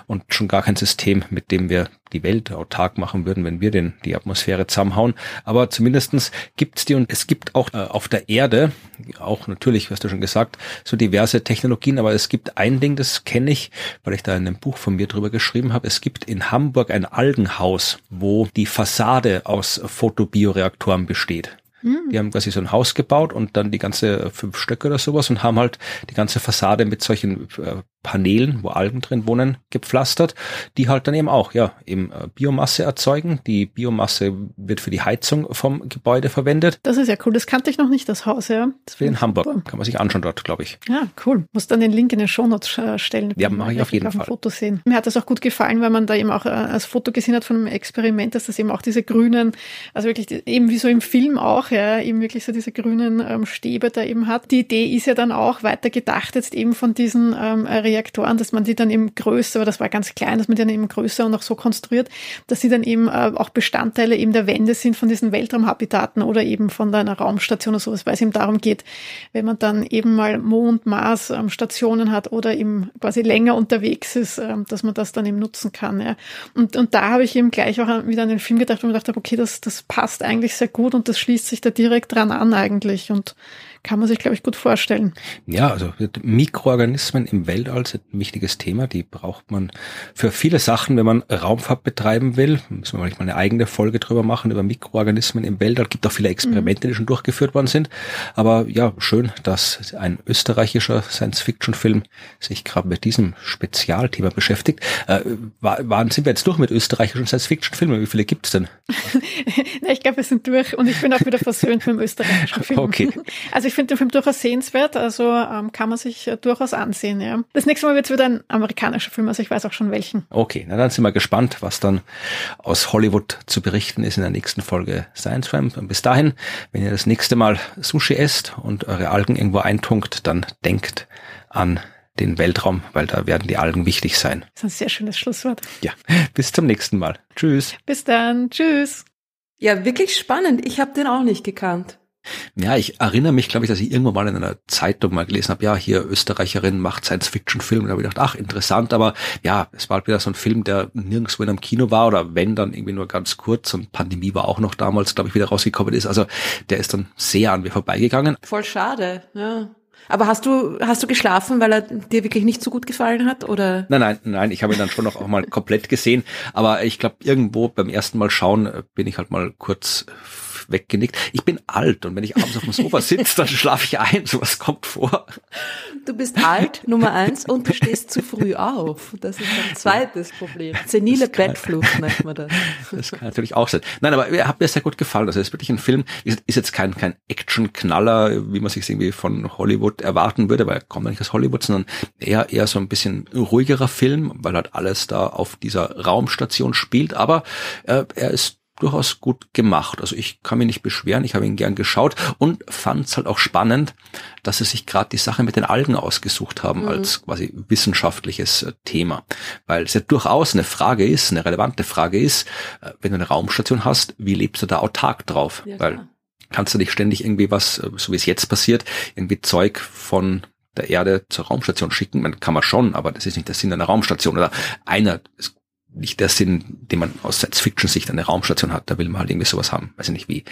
und schon gar kein System, mit dem wir die Welt autark machen würden, wenn wir den, die Atmosphäre zusammenhauen. Aber zumindestens gibt's die und es gibt auch äh, auf der Erde, auch natürlich, hast du schon gesagt, so diverse Technologien, aber es gibt ein Ding, das kenne ich, weil ich da in einem Buch von mir drüber geschrieben habe. Es gibt in Hamburg ein Algenhaus, wo die Fassade aus Photobioreaktoren besteht. Die haben quasi so ein Haus gebaut und dann die ganze fünf Stöcke oder sowas und haben halt die ganze Fassade mit solchen äh, Paneelen, wo Algen drin wohnen, gepflastert, die halt dann eben auch, ja, eben äh, Biomasse erzeugen. Die Biomasse wird für die Heizung vom Gebäude verwendet. Das ist ja cool. Das kannte ich noch nicht, das Haus, ja. Das in Hamburg. Super. Kann man sich anschauen dort, glaube ich. Ja, cool. Muss dann den Link in den Shownotes äh, stellen. Ja, mache ich auf jeden auf Fall. Foto sehen. Mir hat das auch gut gefallen, weil man da eben auch äh, als Foto gesehen hat von einem Experiment, dass das eben auch diese grünen, also wirklich eben wie so im Film auch, ja, eben wirklich so diese grünen ähm, Stäbe da eben hat. Die Idee ist ja dann auch weiter gedacht jetzt eben von diesen ähm, Reaktoren, dass man die dann eben größer, aber das war ganz klein, dass man die dann eben größer und auch so konstruiert, dass sie dann eben äh, auch Bestandteile eben der Wände sind von diesen Weltraumhabitaten oder eben von einer Raumstation oder sowas, weil es eben darum geht, wenn man dann eben mal Mond, Mars ähm, Stationen hat oder eben quasi länger unterwegs ist, ähm, dass man das dann eben nutzen kann. Ja. Und, und da habe ich eben gleich auch wieder an den Film gedacht und gedacht okay, das, das passt eigentlich sehr gut und das schließt sich da direkt dran an eigentlich und kann man sich, glaube ich, gut vorstellen. Ja, also Mikroorganismen im Weltall sind ein wichtiges Thema. Die braucht man für viele Sachen, wenn man Raumfahrt betreiben will. Müssen wir vielleicht mal eine eigene Folge drüber machen, über Mikroorganismen im Weltall. Gibt auch viele Experimente, mhm. die schon durchgeführt worden sind. Aber ja, schön, dass ein österreichischer Science-Fiction-Film sich gerade mit diesem Spezialthema beschäftigt. Äh, waren, sind wir jetzt durch mit österreichischen Science-Fiction-Filmen? Wie viele gibt's denn? Na, ich glaube, wir sind durch und ich bin auch wieder versöhnt mit dem österreichischen Film. Okay. Also ich finde den Film durchaus sehenswert, also ähm, kann man sich äh, durchaus ansehen. Ja. Das nächste Mal wird es wieder ein amerikanischer Film, also ich weiß auch schon welchen. Okay, na dann sind wir gespannt, was dann aus Hollywood zu berichten ist in der nächsten Folge Science Tramp. Und bis dahin, wenn ihr das nächste Mal Sushi esst und eure Algen irgendwo eintunkt, dann denkt an den Weltraum, weil da werden die Algen wichtig sein. Das ist ein sehr schönes Schlusswort. Ja, bis zum nächsten Mal. Tschüss. Bis dann. Tschüss. Ja, wirklich spannend. Ich habe den auch nicht gekannt. Ja, ich erinnere mich, glaube ich, dass ich irgendwann mal in einer Zeitung mal gelesen habe, ja, hier Österreicherin macht Science-Fiction-Film. Da habe ich gedacht, ach, interessant, aber ja, es war halt wieder so ein Film, der nirgendwo in einem Kino war oder wenn, dann irgendwie nur ganz kurz und Pandemie war auch noch damals, glaube ich, wieder rausgekommen ist. Also der ist dann sehr an mir vorbeigegangen. Voll schade, ja. Aber hast du, hast du geschlafen, weil er dir wirklich nicht so gut gefallen hat, oder? Nein, nein, nein, ich habe ihn dann schon noch auch mal komplett gesehen. Aber ich glaube, irgendwo beim ersten Mal schauen bin ich halt mal kurz weggenickt. Ich bin alt und wenn ich abends auf dem Sofa sitze, dann schlafe ich ein. Sowas kommt vor. Du bist alt, Nummer eins, und du stehst zu früh auf. Das ist ein zweites Problem. Senile Bettflucht nennt man das. Das kann natürlich auch sein. Nein, aber er hat mir sehr gut gefallen. Also es ist wirklich ein Film, ist, ist jetzt kein, kein Action-Knaller, wie man sich irgendwie von Hollywood erwarten würde, weil er kommt nicht aus Hollywood, sondern eher, eher so ein bisschen ruhigerer Film, weil halt alles da auf dieser Raumstation spielt. Aber äh, er ist durchaus gut gemacht. Also ich kann mich nicht beschweren, ich habe ihn gern geschaut und fand es halt auch spannend, dass sie sich gerade die Sache mit den Algen ausgesucht haben mhm. als quasi wissenschaftliches äh, Thema. Weil es ja durchaus eine Frage ist, eine relevante Frage ist, äh, wenn du eine Raumstation hast, wie lebst du da autark drauf? Ja, Weil kannst du nicht ständig irgendwie was, äh, so wie es jetzt passiert, irgendwie Zeug von der Erde zur Raumstation schicken. Man kann man schon, aber das ist nicht der Sinn einer Raumstation oder einer. Es nicht der Sinn, den man aus Science-Fiction-Sicht eine Raumstation hat. Da will man halt irgendwie sowas haben. Weiß ich nicht, wie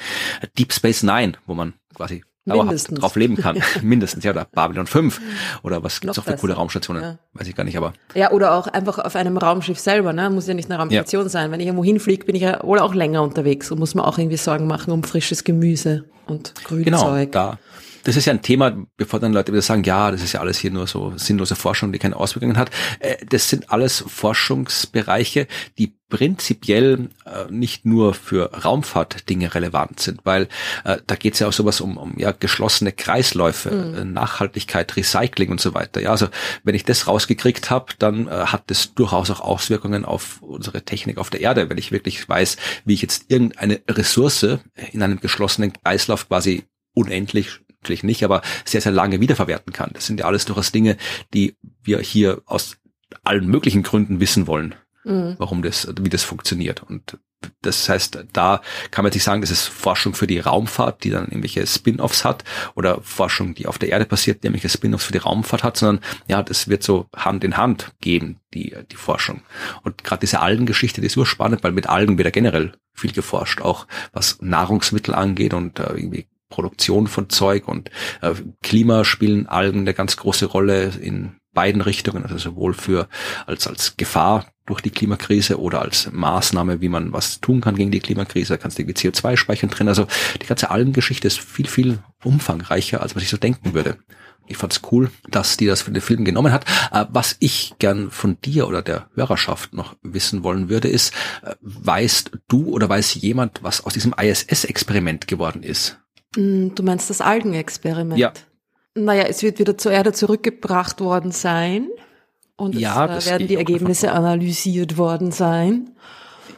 Deep Space Nine, wo man quasi dauerhaft drauf leben kann. Mindestens, ja, oder Babylon 5. Oder was gibt's noch für coole Raumstationen? Ja. Weiß ich gar nicht, aber. Ja, oder auch einfach auf einem Raumschiff selber, ne? Muss ja nicht eine Raumstation ja. sein. Wenn ich irgendwo hinfliege, bin ich ja wohl auch länger unterwegs und muss mir auch irgendwie Sorgen machen um frisches Gemüse und Grünzeug. Genau, da das ist ja ein Thema, bevor dann Leute wieder sagen, ja, das ist ja alles hier nur so sinnlose Forschung, die keine Auswirkungen hat. Äh, das sind alles Forschungsbereiche, die prinzipiell äh, nicht nur für Raumfahrt Dinge relevant sind, weil äh, da geht es ja auch sowas um, um ja geschlossene Kreisläufe, mhm. Nachhaltigkeit, Recycling und so weiter. Ja, also wenn ich das rausgekriegt habe, dann äh, hat das durchaus auch Auswirkungen auf unsere Technik auf der Erde, wenn ich wirklich weiß, wie ich jetzt irgendeine Ressource in einem geschlossenen Kreislauf quasi unendlich natürlich nicht, aber sehr, sehr lange wiederverwerten kann. Das sind ja alles durchaus Dinge, die wir hier aus allen möglichen Gründen wissen wollen, mhm. warum das, wie das funktioniert. Und das heißt, da kann man sich sagen, das ist Forschung für die Raumfahrt, die dann irgendwelche Spin-offs hat, oder Forschung, die auf der Erde passiert, die irgendwelche Spin-offs für die Raumfahrt hat, sondern ja, das wird so Hand in Hand gehen, die, die Forschung. Und gerade diese Algengeschichte, die ist urspannend, weil mit Algen wird ja generell viel geforscht, auch was Nahrungsmittel angeht und äh, irgendwie Produktion von Zeug und äh, Klima spielen Algen eine ganz große Rolle in beiden Richtungen, also sowohl für als als Gefahr durch die Klimakrise oder als Maßnahme, wie man was tun kann gegen die Klimakrise. Da kannst du irgendwie CO2 speichern drin. Also die ganze Algengeschichte ist viel, viel umfangreicher, als man sich so denken würde. Ich fand's cool, dass die das für den Film genommen hat. Äh, was ich gern von dir oder der Hörerschaft noch wissen wollen würde, ist, äh, weißt du oder weiß jemand, was aus diesem ISS-Experiment geworden ist? Hm, du meinst das Algenexperiment? Ja. Naja, es wird wieder zur Erde zurückgebracht worden sein. Und ja, es, äh, werden die Ergebnisse analysiert worden sein.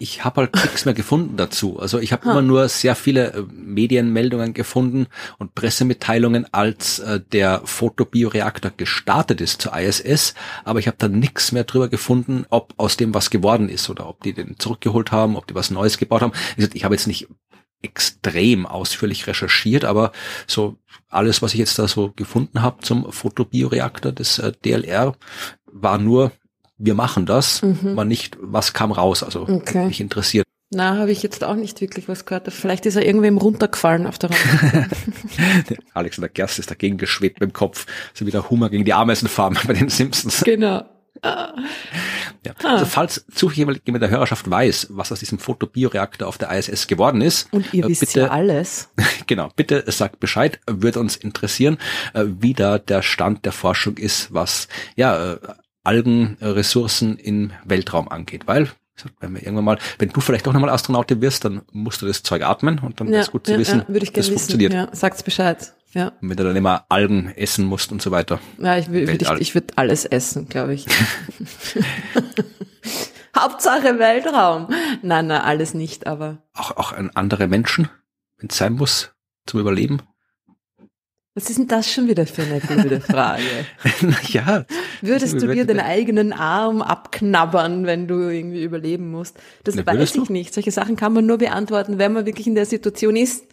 Ich habe halt nichts mehr gefunden dazu. Also ich habe immer nur sehr viele äh, Medienmeldungen gefunden und Pressemitteilungen, als äh, der Photobioreaktor gestartet ist zur ISS. Aber ich habe da nichts mehr drüber gefunden, ob aus dem was geworden ist oder ob die den zurückgeholt haben, ob die was Neues gebaut haben. Ich habe jetzt nicht extrem ausführlich recherchiert, aber so alles, was ich jetzt da so gefunden habe zum Photobioreaktor des äh, DLR, war nur, wir machen das, mhm. war nicht, was kam raus. Also okay. mich interessiert. Na, habe ich jetzt auch nicht wirklich was gehört. Vielleicht ist er irgendwem runtergefallen auf der Rampe. Alexander Gerst ist dagegen geschwebt mit dem Kopf, so wie der Hummer gegen die Ameisenfarm bei den Simpsons. Genau. Ja. Also falls zufällig jemand der Hörerschaft weiß, was aus diesem Photobioreaktor auf der ISS geworden ist. Und ihr äh, wisst bitte, ja alles. Genau, bitte sagt Bescheid, würde uns interessieren, äh, wie da der Stand der Forschung ist, was ja äh, Algenressourcen im Weltraum angeht. Weil wenn wir irgendwann mal, wenn du vielleicht auch nochmal Astronautin wirst, dann musst du das Zeug atmen und dann ja, ist gut zu ja, wissen, ja, würde ich gerne das wissen. funktioniert. Ja, sagt's Bescheid. Ja. Und wenn du dann immer Algen essen musst und so weiter. Ja, ich würde ich, ich würd alles essen, glaube ich. Hauptsache Weltraum. Nein, nein, alles nicht, aber. Auch, auch an andere Menschen, wenn es sein muss, zum Überleben? Was ist denn das schon wieder für eine blöde Frage? ja. Würdest du dir den eigenen Arm abknabbern, wenn du irgendwie überleben musst? Das Na, weiß ich du? nicht. Solche Sachen kann man nur beantworten, wenn man wirklich in der Situation ist.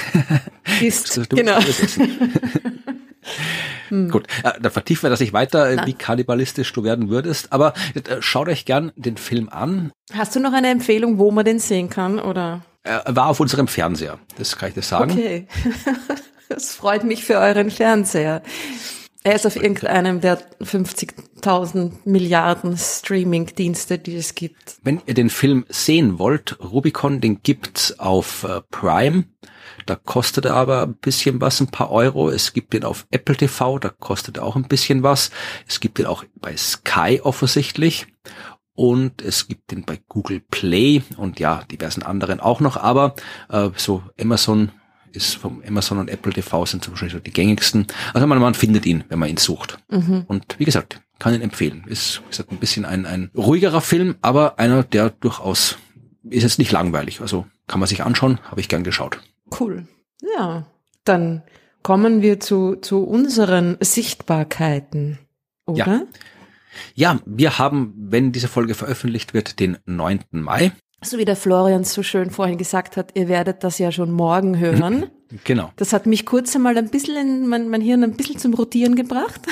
ist. genau. hm. Gut, äh, da vertiefen wir das nicht weiter, Na. wie kannibalistisch du werden würdest. Aber äh, schaut euch gern den Film an. Hast du noch eine Empfehlung, wo man den sehen kann, oder? Er war auf unserem Fernseher, das kann ich dir sagen. Okay. Das freut mich für euren Fernseher. Er ist auf irgendeinem der 50.000 Milliarden Streaming-Dienste, die es gibt. Wenn ihr den Film sehen wollt, Rubicon, den gibt's auf äh, Prime. Da kostet er aber ein bisschen was, ein paar Euro. Es gibt den auf Apple TV, da kostet er auch ein bisschen was. Es gibt den auch bei Sky offensichtlich. Und es gibt den bei Google Play und ja, diversen anderen auch noch. Aber äh, so Amazon ist vom Amazon und Apple TV sind zum Beispiel so die gängigsten. Also man, man findet ihn, wenn man ihn sucht. Mhm. Und wie gesagt, kann ihn empfehlen. Ist, wie gesagt, ein bisschen ein, ein ruhigerer Film, aber einer, der durchaus ist jetzt nicht langweilig. Also kann man sich anschauen, habe ich gern geschaut. Cool. Ja, dann kommen wir zu, zu unseren Sichtbarkeiten, oder? Ja. ja, wir haben, wenn diese Folge veröffentlicht wird, den 9. Mai. So wie der Florian so schön vorhin gesagt hat, ihr werdet das ja schon morgen hören. Genau. Das hat mich kurz einmal ein bisschen in mein, mein Hirn ein bisschen zum Rotieren gebracht.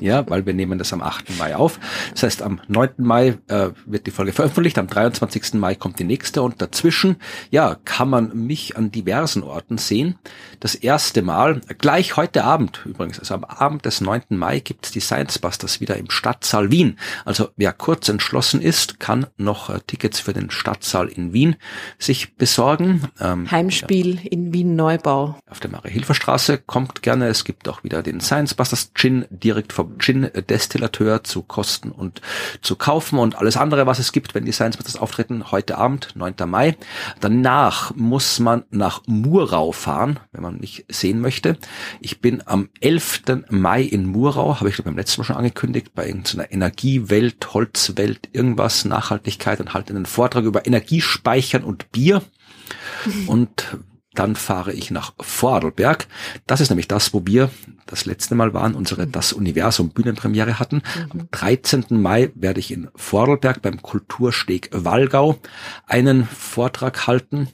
Ja, weil wir nehmen das am 8. Mai auf. Das heißt, am 9. Mai äh, wird die Folge veröffentlicht, am 23. Mai kommt die nächste und dazwischen, ja, kann man mich an diversen Orten sehen. Das erste Mal, gleich heute Abend übrigens, also am Abend des 9. Mai gibt's die Science Busters wieder im Stadtsaal Wien. Also wer kurz entschlossen ist, kann noch äh, Tickets für den Stadtsaal in Wien sich besorgen. Ähm, Heimspiel ja. in Wien Neubau Genau. Auf der Marie-Hilfer-Straße kommt gerne. Es gibt auch wieder den Science Busters Gin direkt vom Gin-Destillateur zu kosten und zu kaufen und alles andere, was es gibt, wenn die Science Busters auftreten, heute Abend, 9. Mai. Danach muss man nach Murau fahren, wenn man mich sehen möchte. Ich bin am 11. Mai in Murau, habe ich beim letzten Mal schon angekündigt, bei irgendeiner Energiewelt, Holzwelt, irgendwas, Nachhaltigkeit und halte einen Vortrag über Energiespeichern und Bier. Und dann fahre ich nach Vorarlberg. Das ist nämlich das, wo wir das letzte Mal waren, unsere mhm. Das Universum Bühnenpremiere hatten. Mhm. Am 13. Mai werde ich in Vorarlberg beim Kultursteg Wallgau einen Vortrag halten.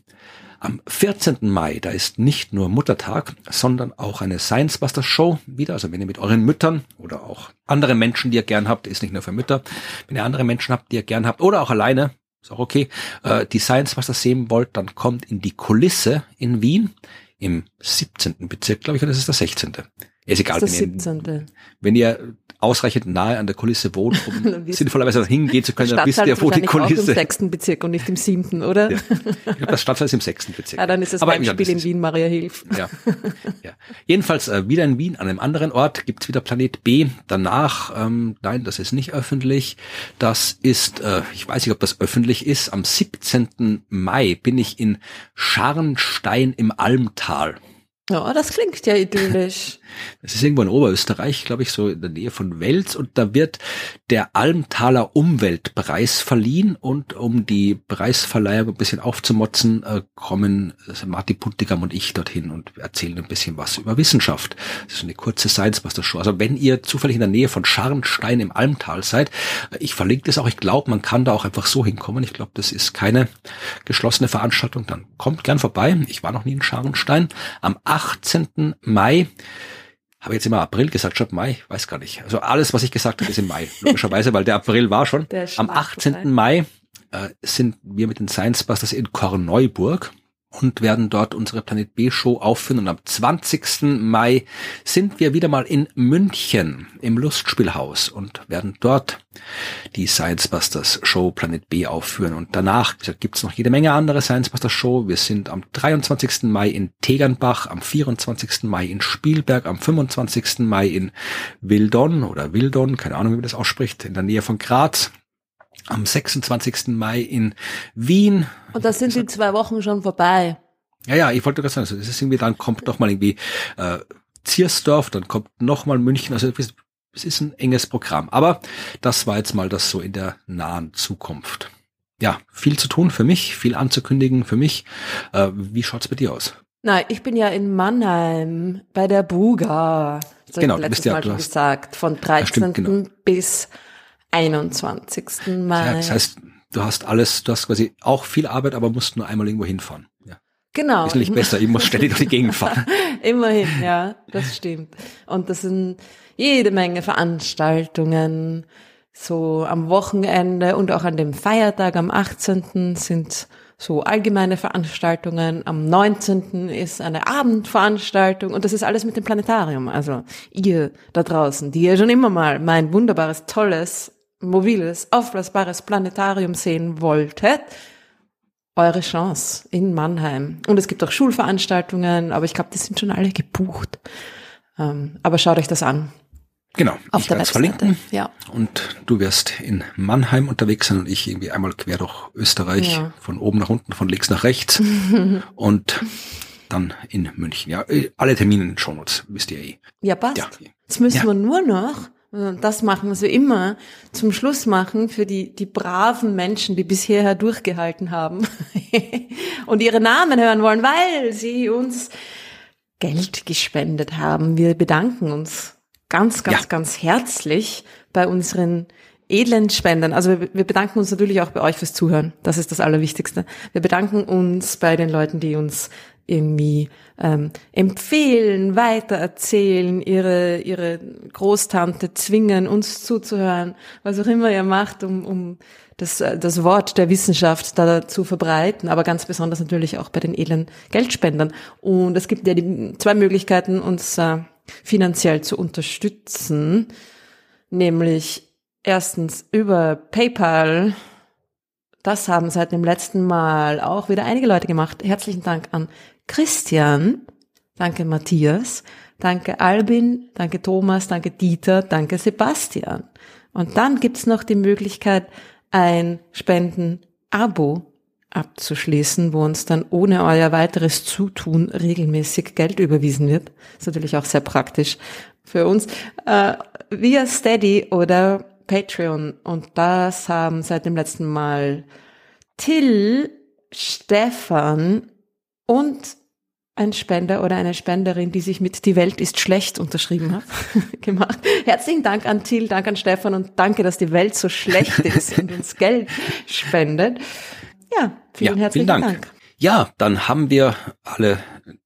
Am 14. Mai, da ist nicht nur Muttertag, sondern auch eine Science Buster Show wieder. Also wenn ihr mit euren Müttern oder auch andere Menschen, die ihr gern habt, ist nicht nur für Mütter, wenn ihr andere Menschen habt, die ihr gern habt oder auch alleine, ist auch okay. Äh, die Science, was ihr sehen wollt, dann kommt in die Kulisse in Wien im 17. Bezirk, glaube ich, oder ist es der 16. Ist egal. Das ist der 17. wenn ihr ausreichend nahe an der Kulisse wohnt, um sinnvollerweise hingehen zu können, dann wisst ihr, wo die Kulisse. Auch im sechsten Bezirk und nicht im siebten, oder? Ja. Ich glaube, das Stadtteil ist im sechsten Bezirk. Ja, dann ist es ein Spiel in Wien, Maria Hilf. Ja. ja. Jedenfalls äh, wieder in Wien, an einem anderen Ort gibt's wieder Planet B. Danach, ähm, nein, das ist nicht öffentlich. Das ist, äh, ich weiß nicht, ob das öffentlich ist. Am 17. Mai bin ich in Scharnstein im Almtal. Ja, das klingt ja idyllisch. Das ist irgendwo in Oberösterreich, glaube ich, so in der Nähe von Wels und da wird der Almtaler Umweltpreis verliehen und um die Preisverleiher ein bisschen aufzumotzen, äh, kommen Martin Puntigam und ich dorthin und erzählen ein bisschen was über Wissenschaft. Das ist eine kurze Science Buster Show. Also wenn ihr zufällig in der Nähe von Scharnstein im Almtal seid, äh, ich verlinke das auch. Ich glaube, man kann da auch einfach so hinkommen. Ich glaube, das ist keine geschlossene Veranstaltung. Dann kommt gern vorbei. Ich war noch nie in Scharnstein. Am 18. Mai habe jetzt immer April gesagt, schon Mai, weiß gar nicht. Also alles, was ich gesagt habe, ist im Mai, logischerweise, weil der April war schon. Am 18. Mai äh, sind wir mit den Science Busters in Korneuburg und werden dort unsere Planet B Show aufführen. Und am 20. Mai sind wir wieder mal in München im Lustspielhaus und werden dort die Science Busters Show Planet B aufführen. Und danach gibt es noch jede Menge andere Science Busters Show. Wir sind am 23. Mai in Tegernbach, am 24. Mai in Spielberg, am 25. Mai in Wildon oder Wildon, keine Ahnung, wie man das ausspricht, in der Nähe von Graz am 26. Mai in Wien. Und da sind die zwei Wochen schon vorbei. Ja, ja, ich wollte gerade sagen, also das ist irgendwie, dann kommt noch mal irgendwie äh, Ziersdorf, dann kommt noch mal München, also es ist ein enges Programm. Aber das war jetzt mal das so in der nahen Zukunft. Ja, viel zu tun für mich, viel anzukündigen für mich. Äh, wie schaut's bei dir aus? Nein, ich bin ja in Mannheim bei der Buga. Das genau, ich letztes ja, Mal schon gesagt. Von 13. Stimmt, genau. bis 21. Mai. Ja, das heißt, du hast alles, du hast quasi auch viel Arbeit, aber musst nur einmal irgendwo hinfahren. Ja. Genau. Ist nicht besser, ich muss ständig durch die Gegend fahren. Immerhin, ja, das stimmt. Und das sind jede Menge Veranstaltungen, so am Wochenende und auch an dem Feiertag am 18. sind so allgemeine Veranstaltungen. Am 19. ist eine Abendveranstaltung und das ist alles mit dem Planetarium. Also ihr da draußen, die ihr schon immer mal mein wunderbares, tolles, mobiles, aufblasbares Planetarium sehen wolltet, eure Chance in Mannheim. Und es gibt auch Schulveranstaltungen, aber ich glaube, die sind schon alle gebucht. Ähm, aber schaut euch das an. Genau, Auf ich der werde es verlinken. ja. Und du wirst in Mannheim unterwegs sein und ich irgendwie einmal quer durch Österreich, Ja. von oben nach unten, von links nach rechts und dann in München. Ja, äh, alle Termine in den Shownotes, wisst ihr eh. Ja, passt. Ja. Jetzt müssen Ja. wir nur noch das machen, was wir immer zum Schluss machen für die, die braven Menschen, die bis hierher durchgehalten haben und ihre Namen hören wollen, weil sie uns Geld gespendet haben. Wir bedanken uns ganz, ganz, Ja. ganz herzlich bei unseren edlen Spendern. Also wir, wir bedanken uns natürlich auch bei euch fürs Zuhören. Das ist das Allerwichtigste. Wir bedanken uns bei den Leuten, die uns irgendwie ähm, empfehlen, weitererzählen, ihre, ihre Großtante zwingen, uns zuzuhören, was auch immer ihr macht, um, um das, äh, das Wort der Wissenschaft da zu verbreiten, aber ganz besonders natürlich auch bei den edlen Geldspendern. Und es gibt ja die zwei Möglichkeiten, uns äh, finanziell zu unterstützen, nämlich erstens über PayPal. Das haben seit dem letzten Mal auch wieder einige Leute gemacht. Herzlichen Dank an Christian, danke Matthias, danke Albin, danke Thomas, danke Dieter, danke Sebastian. Und dann gibt's noch die Möglichkeit, ein Spenden-Abo abzuschließen, wo uns dann ohne euer weiteres Zutun regelmäßig Geld überwiesen wird. Ist natürlich auch sehr praktisch für uns. Äh, via Steady oder Patreon. Und das haben seit dem letzten Mal Till, Stefan und ein Spender oder eine Spenderin, die sich mit Die Welt ist schlecht unterschrieben hat, gemacht. Herzlichen Dank an Till, Dank an Stefan und danke, dass die Welt so schlecht ist und uns Geld spendet. Ja, vielen ja, herzlichen vielen Dank. Dank. Ja, dann haben wir alle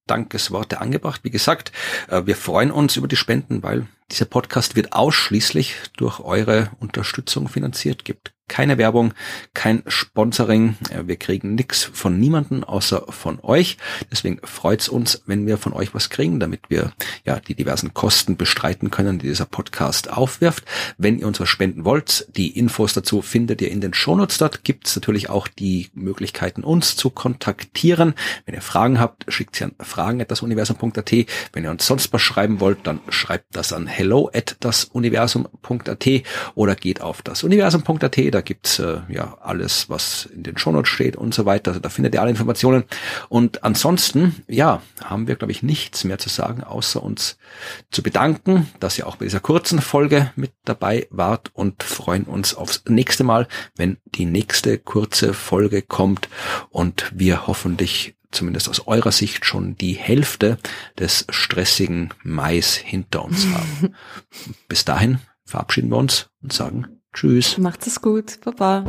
Dankesworte angebracht. Wie gesagt, äh, wir freuen uns über die Spenden, weil dieser Podcast wird ausschließlich durch eure Unterstützung finanziert. Gibt keine Werbung, kein Sponsoring. Äh, Wir kriegen nichts von niemanden außer von euch. Deswegen freut's uns, wenn wir von euch was kriegen, damit wir ja die diversen Kosten bestreiten können, die dieser Podcast aufwirft. Wenn ihr uns was spenden wollt, die Infos dazu findet ihr in den Shownotes. Dort gibt's natürlich auch die Möglichkeiten, uns zu kontaktieren. Wenn ihr Fragen habt, schickt sie an fragen@dasuniversum.at. Wenn ihr uns sonst was schreiben wollt, dann schreibt das an hello at dasuniversum.at oder geht auf dasuniversum.at. Da gibt's äh, ja alles, was in den Shownotes steht und so weiter. Also da findet ihr alle Informationen. Und ansonsten, ja, haben wir, glaube ich, nichts mehr zu sagen, außer uns zu bedanken, dass ihr auch bei dieser kurzen Folge mit dabei wart und freuen uns aufs nächste Mal, wenn die nächste kurze Folge kommt und wir hoffentlich zumindest aus eurer Sicht schon die Hälfte des stressigen Mais hinter uns haben. Bis dahin verabschieden wir uns und sagen Tschüss. Macht es gut. Baba.